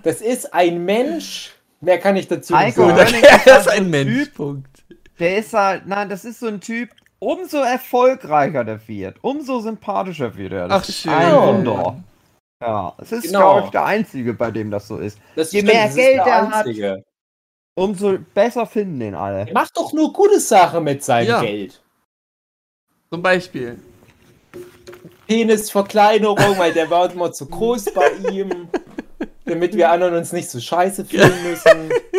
Das ist ein Mensch. Mehr kann ich dazu nicht Heiko sagen. Hörnig Er ist (laughs) ist ein Mensch. Punkt. Der ist halt, nein, das ist so ein Typ, umso erfolgreicher der wird, umso sympathischer wird er. Das Ach, ist schön. ein Wunder. Ja, es ist, Genau. glaube ich, der Einzige, bei dem das so ist. Das Je stimmt, mehr Geld er hat. Umso besser finden den alle. Er macht doch nur gute Sachen mit seinem Ja. Geld. Zum Beispiel. Penisverkleinerung, weil der war immer zu (laughs) groß bei ihm, damit wir anderen uns nicht so scheiße fühlen müssen. (laughs)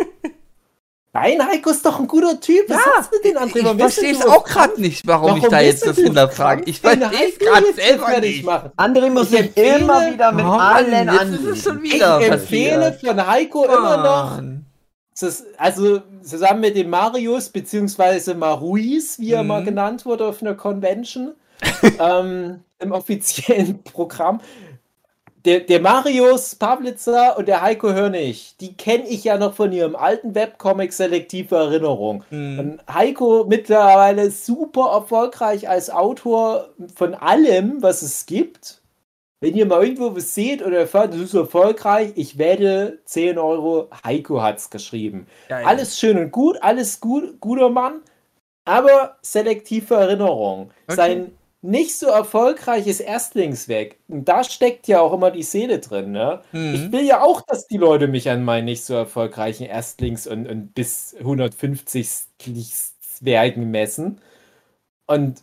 Nein, Heiko ist doch ein guter Typ. Was Ja, hast du denn, André? Ich verstehe es auch gerade nicht, warum, ich Warum da bist jetzt das hinterfrage. Ich verstehe es gerade selber nicht. machen? André muss Ich immer wieder mit Oh allen schon Ich empfehle passiert. von Heiko immer noch, das, also zusammen mit dem Marius, beziehungsweise Maruis, wie er Mhm. mal genannt wurde auf einer Convention, (laughs) ähm, im offiziellen Programm. Der, der Marius Pavlitzer und der Heiko Hörnig, die kenne ich ja noch von ihrem alten Webcomic Selektive Erinnerung. Hm. Und Heiko mittlerweile super erfolgreich als Autor von allem, was es gibt. Wenn ihr mal irgendwo was seht oder erfahrt, das ist erfolgreich, ich werde 10 Euro, Heiko hat's geschrieben. Geil. Alles schön und gut, alles gut, guter Mann, aber selektive Erinnerung. Okay. Sein nicht so erfolgreiches Erstlingswerk, und da steckt ja auch immer die Seele drin, ne? Hm. Ich will ja auch, dass die Leute mich an meinen nicht so erfolgreichen Erstlings- und, und bis 150 Werken messen. Und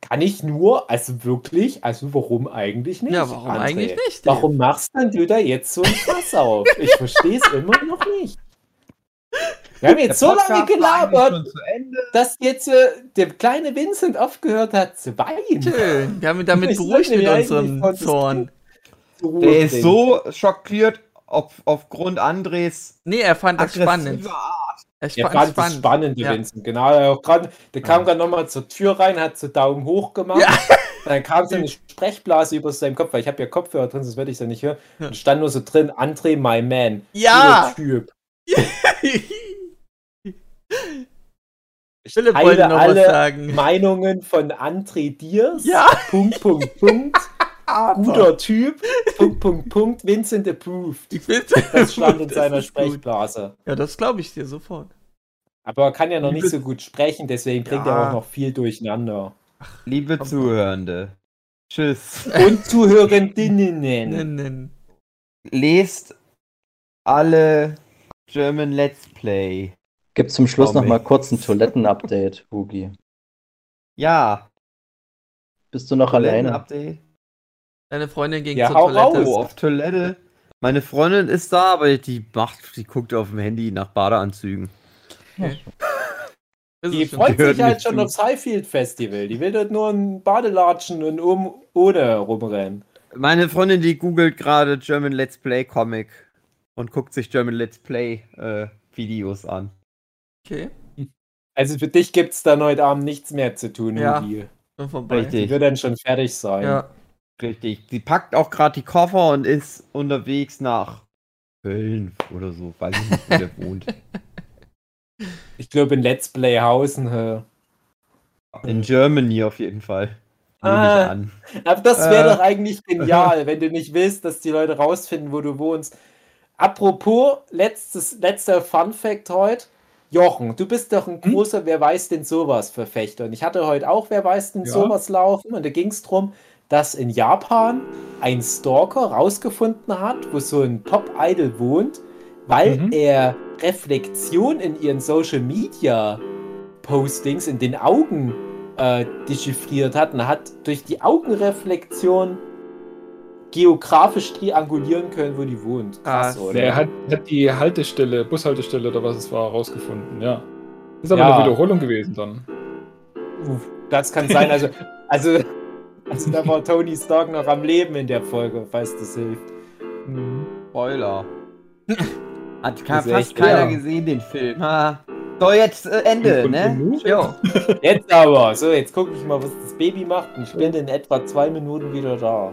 kann ich nur, also wirklich, also warum eigentlich nicht? Ja, warum André? eigentlich nicht? Warum machst denn du da jetzt so ein Fass auf? Ich (laughs) verstehe es immer noch nicht. Wir haben jetzt so lange gelabert, dass jetzt äh, der kleine Vincent aufgehört hat zu weinen. Schön. Wir haben ihn damit Ich beruhigt mit unserem Zorn. Der ist so schockiert auf, aufgrund Andres Nee, er fand das spannend. aggressiver Art. Er Er fand fand es spannend. spannend, Ja. Vincent. Genau, er auch grad, der kam gerade nochmal zur Tür rein, hat so Daumen hoch gemacht. Ja. Dann kam so (laughs) eine Sprechblase über seinem Kopf, weil ich habe ja Kopfhörer drin, sonst würde ich es ja nicht hören. Ja. Und stand nur so drin, André, my man. Ja! Typ. (laughs) Ich Philipp teile wollte noch was alle sagen. Meinungen von André Diers. Ja. Punkt, Punkt, Punkt. (laughs) Guter Typ. Punkt, Punkt, Punkt. Vincent approved. Ich find's Das stand in das seiner ist gut. Sprechblase. Ja, das glaube ich dir sofort. Aber er kann ja noch nicht Liebe- so gut sprechen, deswegen bringt Ja. er auch noch viel durcheinander. Liebe Komm. Zuhörende, tschüss. Und (laughs) Zuhörendinnen. Lest alle German Let's Play. Gibt zum Schluss noch mal kurz ein (laughs) Toiletten-Update, Hugi. Ja, Bist du noch alleine? Update. Deine Freundin ging Ja, zur hau Toilette. Oh, auf Toilette. Meine Freundin ist da, aber die macht, die guckt auf dem Handy nach Badeanzügen. (laughs) Ist Die schon. freut sich halt nicht schon zu. aufs Highfield Festival. Die will dort nur ein Badelatschen und um ohne rumrennen. Meine Freundin, die googelt gerade German Let's Play Comic und guckt sich German Let's Play äh, Videos an. Okay, Also für dich gibt es dann heute Abend nichts mehr zu tun, Ja. Schon vorbei. Richtig. Die wird dann schon fertig sein. Ja. Richtig. Sie packt auch gerade die Koffer und ist unterwegs nach Köln oder so, weiß ich nicht, wo der (laughs) wohnt. Ich glaube in Let's Play Hausen. In Germany auf jeden Fall. Nehme Ah. ich an. Aber das wäre Äh. doch eigentlich genial, wenn du nicht willst, dass die Leute rausfinden, wo du wohnst. Apropos, letztes, letzter Fun Fact heute. Jochen, du bist doch ein großer Wer weiß denn sowas Verfechter. Und ich hatte heute auch Wer weiß denn Ja. sowas laufen. Und da ging es darum, dass in Japan ein Stalker rausgefunden hat, wo so ein Pop-Idol wohnt, weil Mhm. er Reflexion in ihren Social Media Postings in den Augen äh, dechiffriert hat und hat durch die Augenreflexion geografisch triangulieren können, wo die wohnt. Krass, Krass. oder? Der hat, hat die Haltestelle, Bushaltestelle oder was es war, rausgefunden, ja. Ist aber Ja. eine Wiederholung gewesen dann. Uff, Das kann sein. Also, (laughs) also, also da war Tony Stark noch am Leben in der Folge, falls das hilft. Spoiler. (laughs) Hat ka- ist fast echt- keiner ja. gesehen, den Film. Ha. So, jetzt äh, Ende, ne? Jo. Jetzt aber. So, jetzt gucke ich mal, was das Baby macht und ich bin in etwa zwei Minuten wieder da.